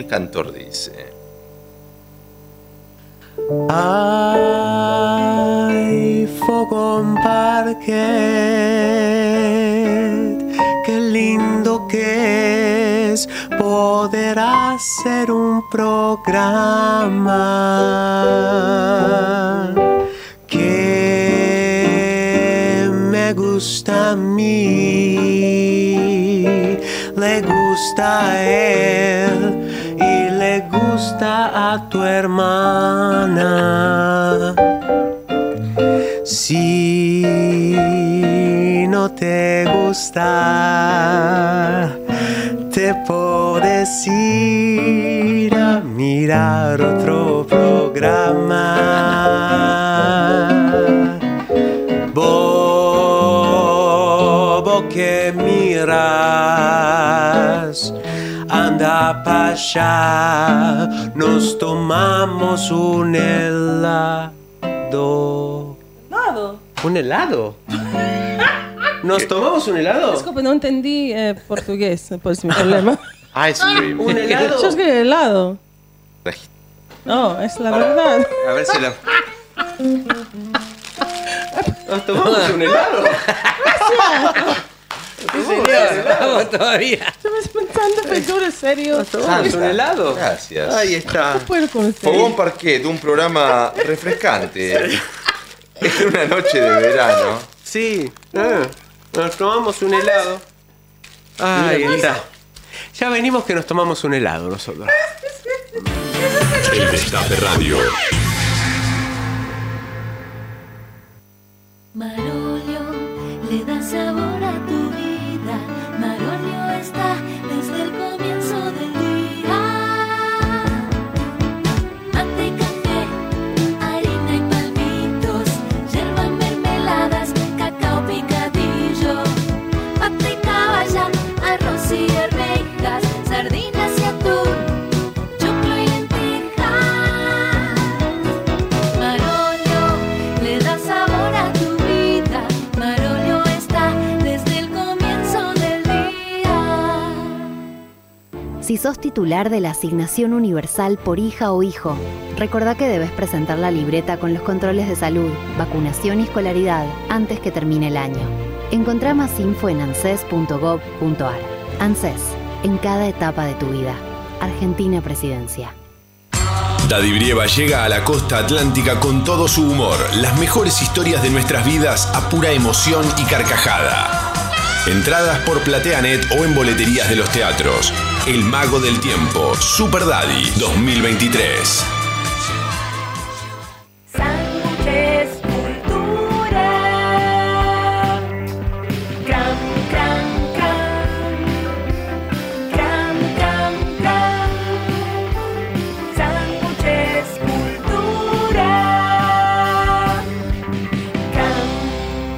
cantor dice. Hay fuego en parque, qué lindo que es poder hacer un programa. Que me gusta a mí, le gusta a él a tu hermana. Si no te gusta, te puedes ir a mirar otro programa. Bobo que miras, anda pa' allá, nos tomamos un helado. Helado. ¿Un helado? ¿Nos tomamos un helado? Disculpe, no entendí eh, portugués, por eso mi problema. Ice cream. ¿Un helado? Yo escribí helado. No, es la verdad. A ver si la. ¿Nos tomamos un helado? Sí, señor. Vamos todavía. Estamos pensando, serio. ¿Tomamos un helado? Gracias. Ahí está. Fogón Parquet, un programa refrescante. Es una noche de verano. Sí. ah, nos tomamos un helado. Ahí está. Ya venimos que nos tomamos un helado nosotros. El Destape Radio. Si sos titular de la Asignación Universal por hija o hijo, recordá que debes presentar la libreta con los controles de salud, vacunación y escolaridad antes que termine el año. Encontrá más info en anses.gov.ar. ANSES, en cada etapa de tu vida. Argentina Presidencia. Daddy Brieva llega a la costa atlántica con todo su humor, las mejores historias de nuestras vidas a pura emoción y carcajada. Entradas por PlateaNet o en boleterías de los teatros. El Mago del Tiempo, Super Daddy 2023. Sánchez Cultura. Cram, cram, cram. Cram, cram, cram. Sánchez Cultura.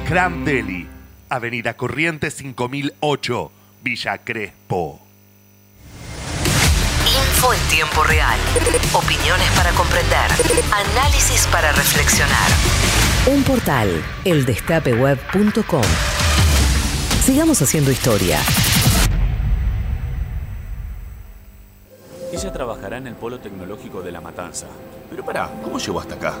Cram Deli, Avenida Corrientes 5008, Villa Crespo. Info en tiempo real. Opiniones para comprender. Análisis para reflexionar. Un portal, eldestapeweb.com. Sigamos haciendo historia. Ella trabajará en el polo tecnológico de La Matanza. Pero pará, ¿cómo llegó hasta acá?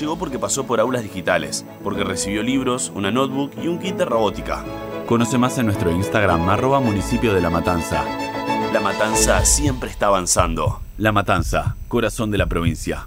Llegó porque pasó por aulas digitales, porque recibió libros, una notebook y un kit de robótica. Conoce más en nuestro Instagram, arroba municipio de La Matanza. La Matanza siempre está avanzando. La Matanza, corazón de la provincia.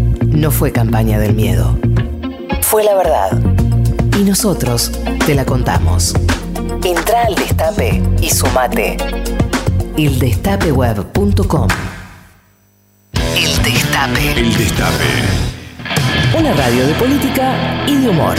No fue campaña del miedo. Fue la verdad. Y nosotros te la contamos. Entra al destape y sumate. Eldestapeweb.com El Destape. El Destape. Una radio de política y de humor.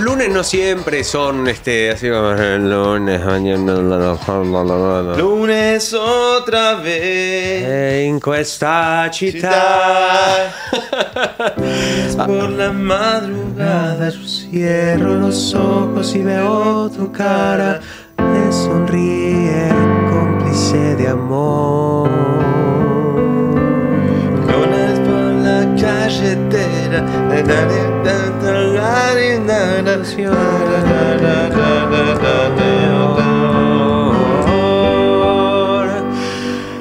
Los lunes no siempre son este así como el lunes, mañana, la, la, la, la, la. Lunes otra vez. En questa città. Por la madrugada yo cierro los ojos y veo tu cara. Me sonríe cómplice de amor. Lunes por la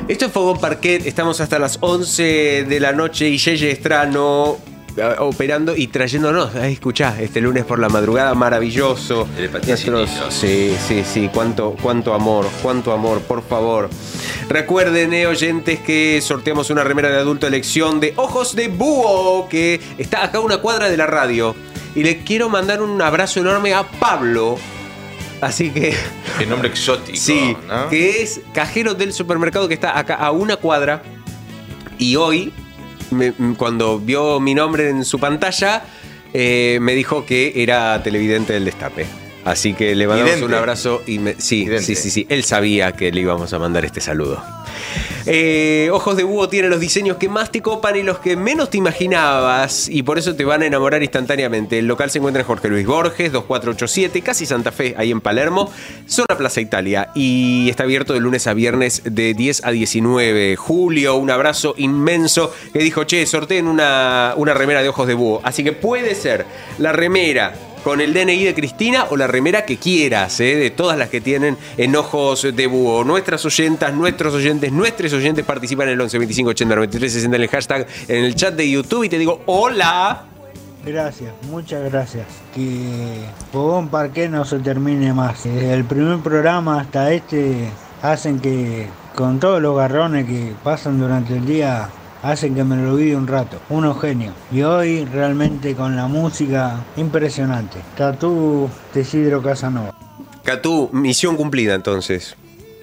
Esto es Fogón Parquet, estamos hasta las 11 de la noche y Yeye Estrano eh, operando y trayéndonos, ahí escuchá, este lunes por la madrugada, maravilloso. Telepatía sin Nuestros-. Sí, sí, sí, cuánto, cuánto amor, cuánto amor, por favor. Recuerden, eh, oyentes, que sorteamos una remera de adulto elección de Ojos de Búho, que está acá a una cuadra de la radio. Y le quiero mandar un abrazo enorme a Pablo. Así que. Qué nombre exótico. Sí, ¿no? que es cajero del supermercado que está acá a una cuadra. Y hoy, me- cuando vio mi nombre en su pantalla, eh, me dijo que era televidente del Destape. Así que le mandamos Vidente. un abrazo y me- sí, sí, sí, sí. Él sabía que le íbamos a mandar este saludo. Eh, Ojos de Búho tiene los diseños que más te copan y los que menos te imaginabas y por eso te van a enamorar instantáneamente. El local se encuentra en Jorge Luis Borges, 2487, casi Santa Fe, ahí en Palermo, zona Plaza Italia y está abierto de lunes a viernes de 10 a 19. Julio, un abrazo inmenso que dijo, che, sorteen una, una remera de Ojos de Búho. Así que puede ser la remera con el DNI de Cristina o la remera que quieras, ¿eh? de todas las que tienen en ojos de búho. Nuestras oyentas, nuestros oyentes, nuestros oyentes participan en el 11 25 80 93 60 en el hashtag, en el chat de YouTube y te digo, hola. Gracias, muchas gracias. Que Fogón Parque no se termine más. Desde el primer programa hasta este hacen que con todos los garrones que pasan durante el día hacen que me lo olvide un rato. Unos genios. Y hoy realmente con la música impresionante. Tatú Tesidro Casanova. Catú, misión cumplida entonces.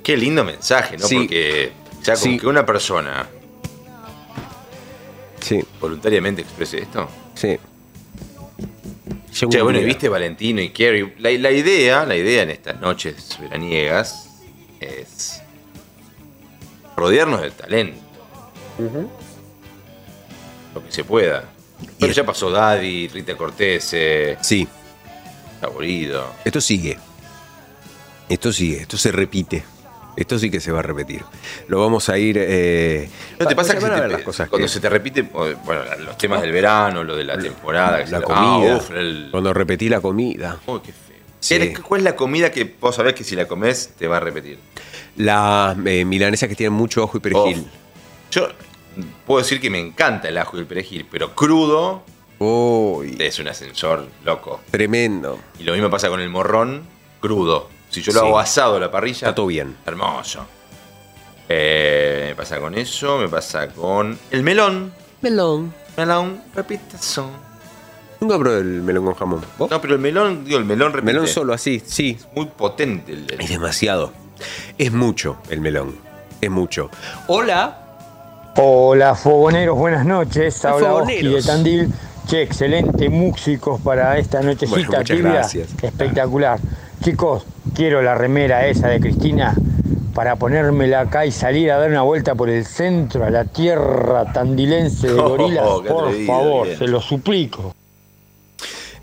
Qué lindo mensaje, ¿no? Sí. Porque ya Sí. que una persona sí. voluntariamente exprese esto. Sí. Che, bueno, y cumplida. viste Valentino y Kerry. La, la idea, la idea en estas noches veraniegas es rodearnos de talento. Lo que se pueda. Pero ya pasó Daddy, Rita Cortés. Eh, sí. Saborido. Esto sigue. Esto sigue, esto se repite. Esto sí que se va a repetir. Lo vamos a ir. eh, ¿No te pasa que se te- las cosas cuando que- se te repite, bueno, los temas del verano, lo de la temporada, que la se- comida. Ah, uf, el- Cuando repetí la comida. Oh, qué feo. Sí. ¿Qué- ¿Cuál es la comida que vos sabés que si la comes te va a repetir? Las eh, milanesas que tienen mucho ojo y perejil. Yo puedo decir que me encanta el ajo y el perejil, pero crudo es un ascensor loco. Tremendo. Y lo mismo pasa con el morrón crudo. Si yo lo Sí. hago asado a la parrilla. Está todo bien. Hermoso. Eh, me pasa con eso, me pasa con el melón. Melón. Melón, repitazo. Nunca probé el melón con jamón. ¿Vos? No, pero el melón, digo, el melón repite. Melón solo, así, sí. Muy potente el, el- Es demasiado. Es mucho el melón. Es mucho. Hola. Hola, fogoneros, buenas noches. Habla Oski de. Tandil. Che, excelente músicos para esta nochecita Bueno, tibia. gracias. Espectacular. Chicos, quiero la remera esa de Cristina para ponérmela acá y salir a dar una vuelta por el centro, a la tierra tandilense de Oh, gorilas. por atrevido, favor, bien. se lo suplico.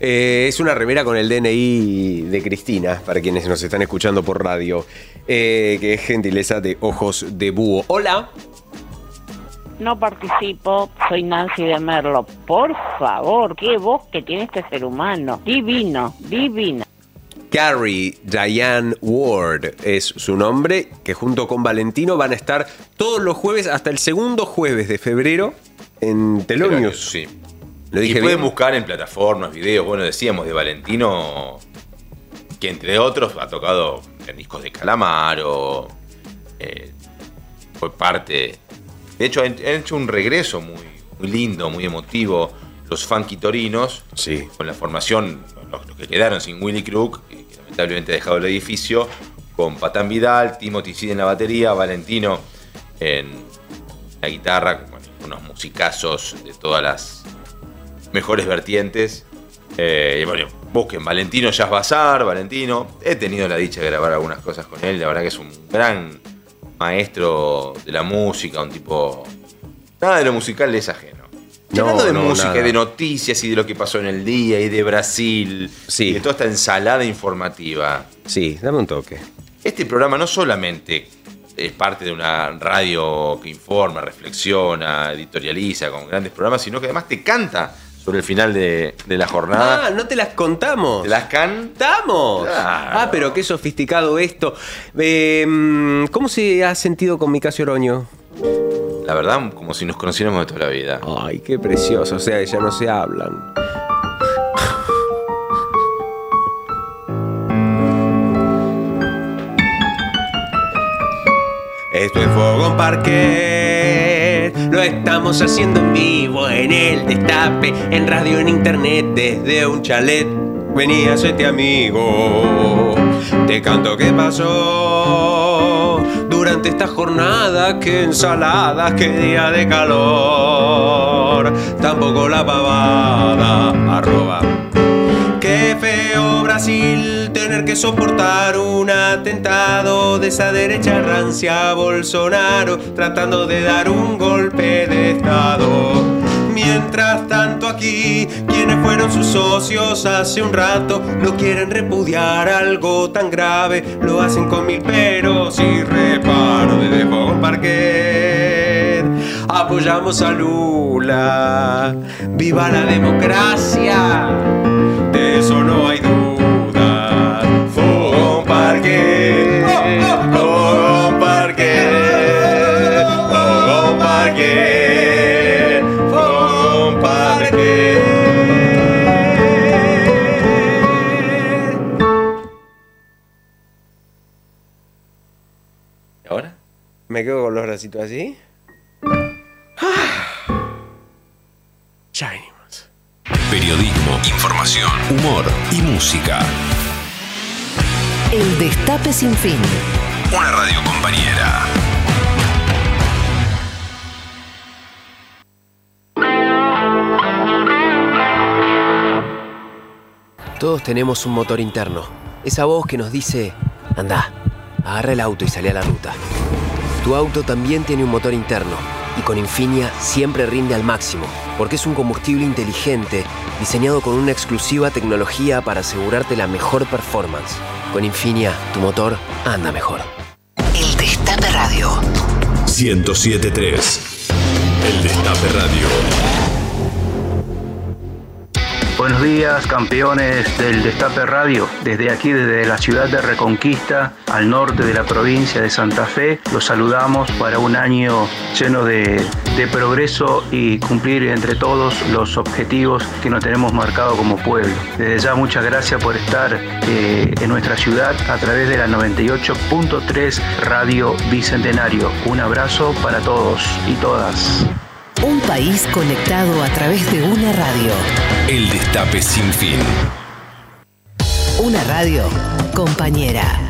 Eh, es una remera con el DNI de Cristina, para quienes nos están escuchando por radio, eh, que es gentileza de ojos de búho. Hola. No participo, soy Nancy de Merlo. Por favor, qué voz que tiene este ser humano. Divino, divino. Carrie Diane Ward es su nombre, que junto con Valentino van a estar todos los jueves hasta el segundo jueves de febrero en Telonius. Sí. Lo y dije pueden bien. buscar en plataformas, videos, bueno, decíamos de Valentino, que entre otros ha tocado en discos de Calamaro, eh, fue parte. De hecho, han, hecho un regreso muy, muy lindo, muy emotivo. Los Funky Torinos, con la formación, los, los que quedaron sin Willy Crook, que, que lamentablemente ha dejado el edificio, con Patán Vidal, Timothy Sid en la batería, Valentino en la guitarra, bueno, unos musicazos de todas las mejores vertientes. Eh, y bueno, busquen Valentino Jazz Bazar, Valentino. He tenido la dicha de grabar algunas cosas con él. La verdad que es un gran maestro de la música, un tipo. Nada de lo musical le es ajeno. Y No, hablando de no, música, nada. y de noticias y de lo que pasó en el día y de Brasil. Y de toda esta ensalada informativa. Sí, dame un toque. Este programa no solamente es parte de una radio que informa, reflexiona, editorializa con grandes programas, sino que además te canta sobre el final de, de la jornada. Ah, no te las contamos. ¿Te las cantamos? Ah, pero qué sofisticado esto. Eh, mm, ¿Cómo se ha sentido con mi Casio Oroño? La verdad, como si nos conociéramos de toda la vida. Ay, qué precioso. O sea, ya no se hablan. Esto es Fogón Parque. Lo estamos haciendo en vivo, en el destape, en radio, en internet, desde un chalet. Vení, hacete amigo. Te canto qué pasó durante esta jornada. Qué ensaladas, qué día de calor. Tampoco la pavada. Arroba. Brasil tener que soportar un atentado de esa derecha rancia Bolsonaro tratando de dar un golpe de estado. Mientras tanto aquí, quienes fueron sus socios hace un rato no quieren repudiar algo tan grave, lo hacen con mil peros y reparo de Fogón Parque. Apoyamos a Lula, viva la democracia, de eso no hay Parque, Fogón Parque, Fogón Parque, Fogón Parque. ¿Y ahora? Me quedo con los bracitos así. Periodismo, información, humor y música. El Destape Sin Fin. Una radio compañera. Todos tenemos un motor interno. Esa voz que nos dice, anda, agarra el auto y sale a la ruta. Tu auto también tiene un motor interno y con Infinia siempre rinde al máximo, porque es un combustible inteligente diseñado con una exclusiva tecnología para asegurarte la mejor performance. Con Infinia, tu motor anda mejor. El Destape Radio. 1073. El Destape Radio. Buenos días, campeones del Destape Radio. Desde aquí, desde la ciudad de Reconquista, al norte de la provincia de Santa Fe, los saludamos para un año lleno de, progreso y cumplir entre todos los objetivos que nos tenemos marcado como pueblo. Desde ya, muchas gracias por estar eh, en nuestra ciudad a través de la 98.3 Radio Bicentenario. Un abrazo para todos y todas. Un país conectado a través de una radio. El Destape Sin Fin. Una radio compañera.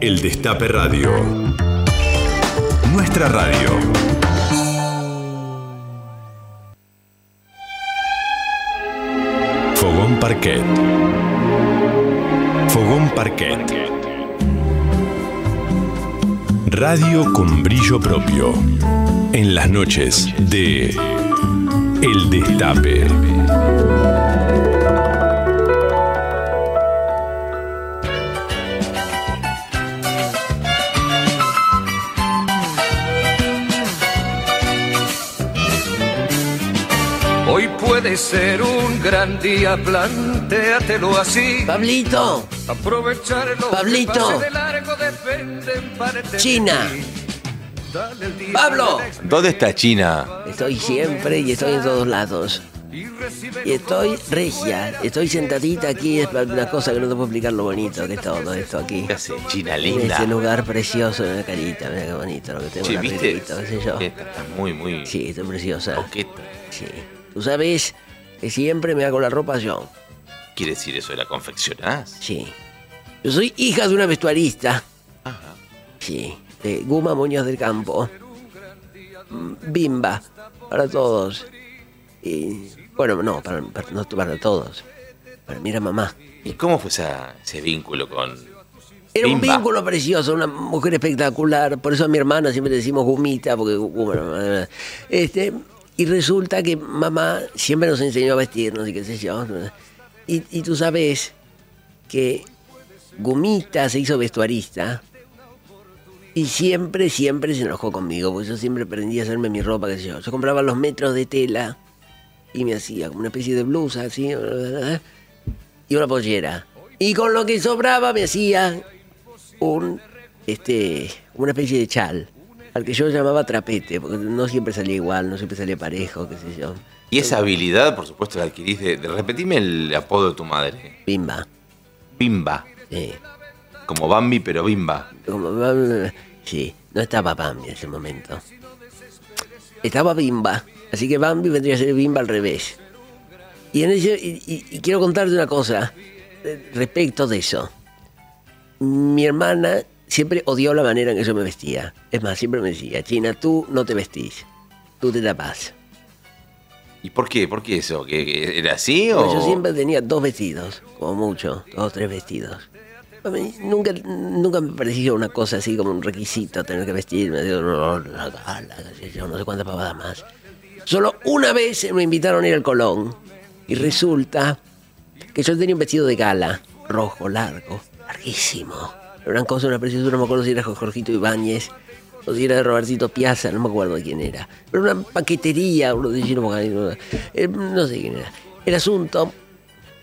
El Destape Radio. Nuestra radio. Fogón Parquet. Fogón Parquet. Radio con brillo propio. En las noches de El Destape. Hoy puede ser un gran día, plantéatelo así. Pablito. Aprovecharlo. Pablito. de largo en de China. ti. Dale el día Pablo. ¿Dónde está China? Estoy siempre y estoy en todos lados. Y estoy regia, estoy sentadita aquí, es una cosa que no te puedo explicar lo bonito que es todo esto aquí. ¿Qué hace China En linda? Ese lugar precioso de la carita, mira qué bonito lo que tengo un ¿viste? qué sé yo. Esta Está muy, muy. Sí, está preciosa. Coqueta. Sí. Tú sabes que siempre me hago la ropa yo. ¿Quiere decir eso de la confeccionás? Sí. Yo soy hija de una vestuarista. Sí, de Guma Muñoz del Campo. Mm, Bimba, para todos. Y, bueno, no para, para- no para todos. Para mí era mamá. ¿Y cómo fue esa- ese vínculo con. Era un Bimba? vínculo precioso, una mujer espectacular. Por eso a mi hermana siempre le decimos Gumita, porque. Este, y resulta que mamá siempre nos enseñó a vestirnos y qué sé yo. Y, tú sabes que Gumita se hizo vestuarista y siempre, siempre se enojó conmigo, porque yo siempre aprendí a hacerme mi ropa, qué sé yo. Yo compraba los metros de tela y me hacía como una especie de blusa, así, y una pollera. Y con lo que sobraba me hacía un, este, una especie de chal, al que yo llamaba trapete, porque no siempre salía igual, no siempre salía parejo, qué sé yo. Y esa habilidad, por supuesto, la adquirís de, de- Repetime el apodo de tu madre. Bimba. Bimba. Sí. Como Bambi, pero Bimba. Como, sí. no estaba Bambi en ese momento. Estaba Bimba, así que Bambi vendría a ser Bimba al revés. Y, en ese, y, y- y quiero contarte una cosa eh, respecto de eso. Mi hermana siempre odió la manera en que yo me vestía. Es más, siempre me decía, China, tú no te vestís, tú te tapás. ¿Y por qué? ¿Por qué eso? ¿Que, era así Porque o...? Yo siempre tenía dos vestidos, como mucho, dos o tres vestidos. A mí nunca, nunca me pareció una cosa así como un requisito tener que vestirme, digo, no, la gala, yo, no sé cuántas pavadas más. Solo una vez me invitaron a ir al Colón y resulta que yo tenía un vestido de gala, rojo, largo, larguísimo. Era una cosa, una preciosura, no me acuerdo si era Jorgito Ibáñez o si era de Robertito Piazza, no me acuerdo quién era. Pero una paquetería, uno de Gino no, eh, no sé quién era. El asunto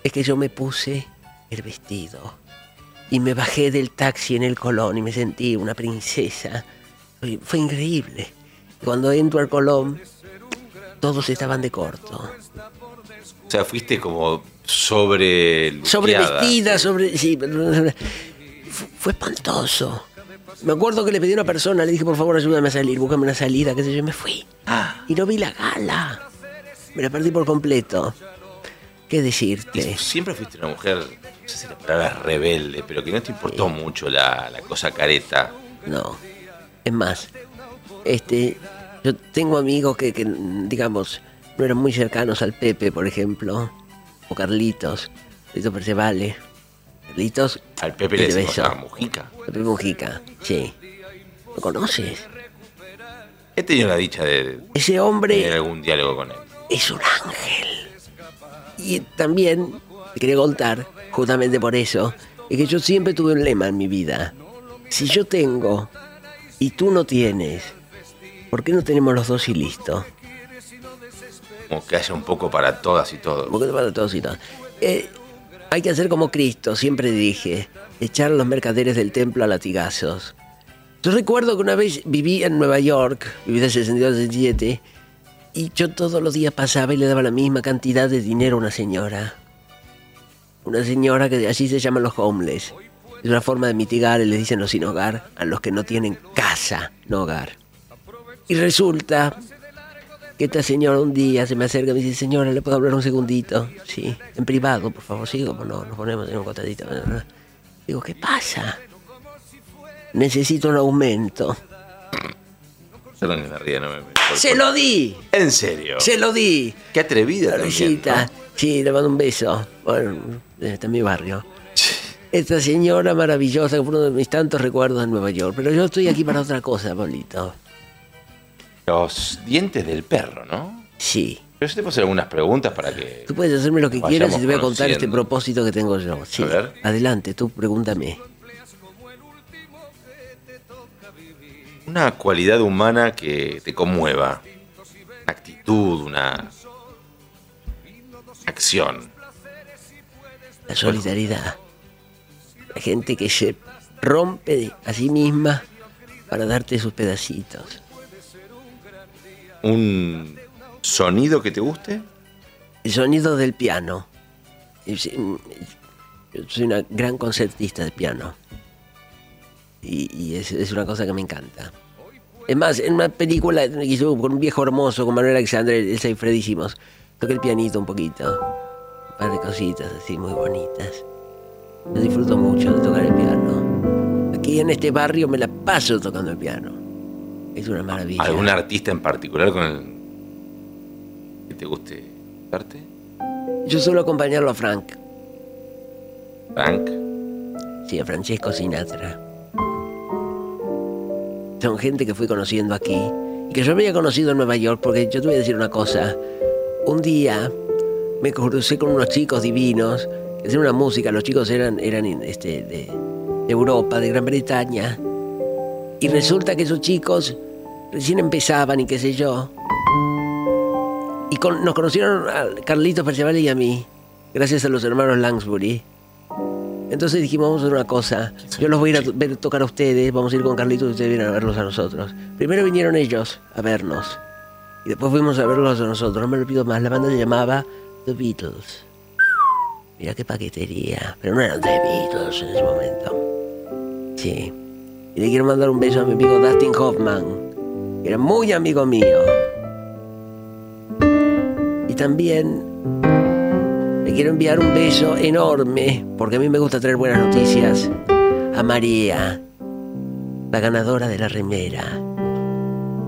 es que yo me puse el vestido y me bajé del taxi en el Colón y me sentí una princesa. Fue, increíble. Cuando entro al Colón, todos estaban de corto. O sea, fuiste como sobre... Sobre vestida, sobre. Sí, fue espantoso. Me acuerdo que le pedí a una persona, le dije, por favor, ayúdame a salir, búscame una salida, qué sé yo, y me fui. Y no vi la gala. Me la perdí por completo. ¿Qué decirte? Siempre fuiste una mujer, no sé si la palabra es rebelde, pero que no te importó mucho la, la cosa careta. No. Es más, este, yo tengo amigos que, que, digamos, no eran muy cercanos al Pepe, por ejemplo, o Carlitos, Carlitos Percevale. Carlitos. Al Pepe le decimos a Mujica. Pepe Mujica, sí. ¿Lo conoces? He tenido la dicha de Ese hombre tener algún diálogo con él. es un ángel. Y también te quería contar, justamente por eso, es que yo siempre tuve un lema en mi vida. Si yo tengo y tú no tienes, ¿por qué no tenemos los dos y listo? Como que haya un poco para todas y todos. ¿Por qué no para todos y todas? Eh, hay que hacer como Cristo, siempre dije, echar a los mercaderes del templo a latigazos. Yo recuerdo que una vez viví en Nueva York, viví de 62 a 67, y yo todos los días pasaba y le daba la misma cantidad de dinero a una señora. Una señora que así se llaman los homeless. Es una forma de mitigar, les dicen los sin hogar, a los que no tienen casa, no hogar. Y resulta que esta señora un día se me acerca y me dice, señora, ¿le puedo hablar un segundito? Sí, en privado, por favor, sí, como no, nos ponemos en un costadito. Digo, ¿qué pasa? Necesito un aumento. No me... ¡Se lo di! ¿En serio? ¡Se lo di! Qué atrevida también, Florecita, sí, le mando un beso. Bueno, está en mi barrio. Esta señora maravillosa, que fue uno de mis tantos recuerdos en Nueva York. Pero yo estoy aquí para otra cosa, Pablito. Los dientes del perro, ¿no? Sí. Pero yo te puedo hacer algunas preguntas para que... Tú puedes hacerme lo que quieras y te voy a contar este propósito que tengo yo. Sí. A ver. Adelante, tú pregúntame. Una cualidad humana que te conmueva. Una actitud, una acción. La solidaridad. La gente que se rompe a sí misma para darte sus pedacitos. Un sonido que te guste. El sonido del piano. Mm, soy una gran concertista de piano. Y, es, una cosa que me encanta. Es más, en una película que hizo con un viejo hermoso, con Manuel Alexandre, Elsa y Fred hicimos, toqué el pianito un poquito. Un par de cositas así muy bonitas. Yo disfruto mucho de tocar el piano. Aquí en este barrio me la paso tocando el piano. Es una maravilla. ¿Algún artista en particular con el que te guste verte? Yo suelo acompañarlo a Frank. Frank. Sí, a Francesco Sinatra. Son gente que fui conociendo aquí y que yo había conocido en Nueva York porque yo te voy a decir una cosa. Un día me crucé con unos chicos divinos que hacían una música. Los chicos eran, eran este, de, de Europa, de Gran Bretaña. Y resulta que esos chicos recién empezaban y qué sé yo. Y con- nos conocieron a Carlitos Perceval y a mí, gracias a los hermanos Langsbury. Entonces dijimos, vamos a hacer una cosa. Yo los voy a ir a ver tocar a ustedes, vamos a ir con Carlitos y ustedes vienen a verlos a nosotros. Primero vinieron ellos a vernos. Y después fuimos a verlos a nosotros. No me lo pido más. La banda se llamaba The Beatles. Mira qué paquetería. Pero no eran The Beatles en ese momento. Sí. Y le quiero mandar un beso a mi amigo Dustin Hoffman, era muy amigo mío. Y también le quiero enviar un beso enorme, porque a mí me gusta traer buenas noticias, a María, la ganadora de la remera.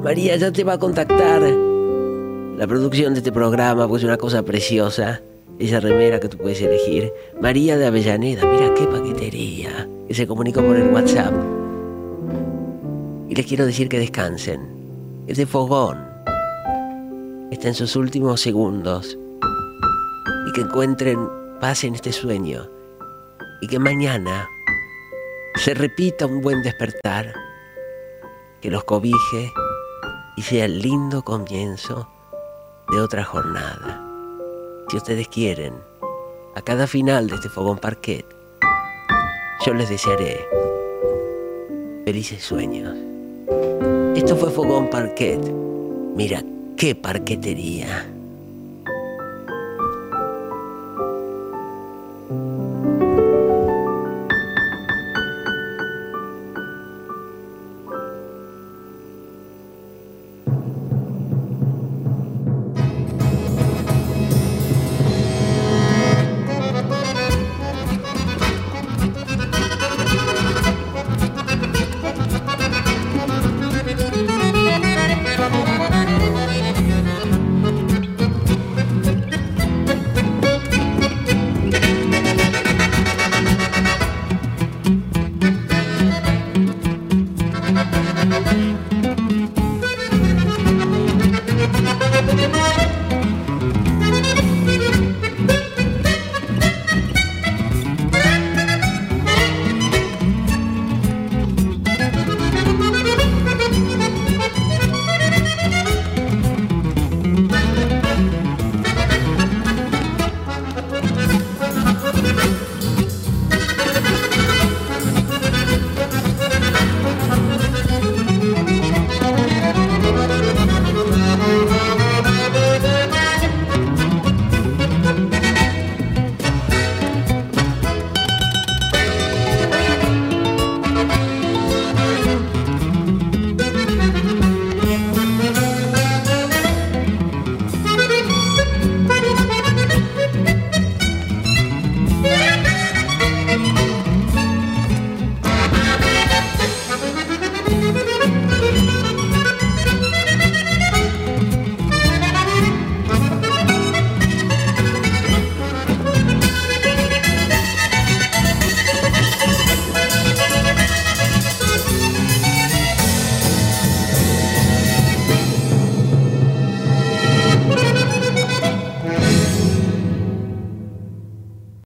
María ya te va a contactar la producción de este programa, pues es una cosa preciosa. Esa remera que tú puedes elegir. María de Avellaneda, mira qué paquetería. Que se comunicó por el WhatsApp. Y les quiero decir que descansen. Este fogón está en sus últimos segundos. Y que encuentren paz en este sueño. Y que mañana se repita un buen despertar. Que los cobije y sea el lindo comienzo de otra jornada. Si ustedes quieren, a cada final de este fogón parquet, yo les desearé felices sueños. Esto fue Fogón Parquet. Mira qué parquetería.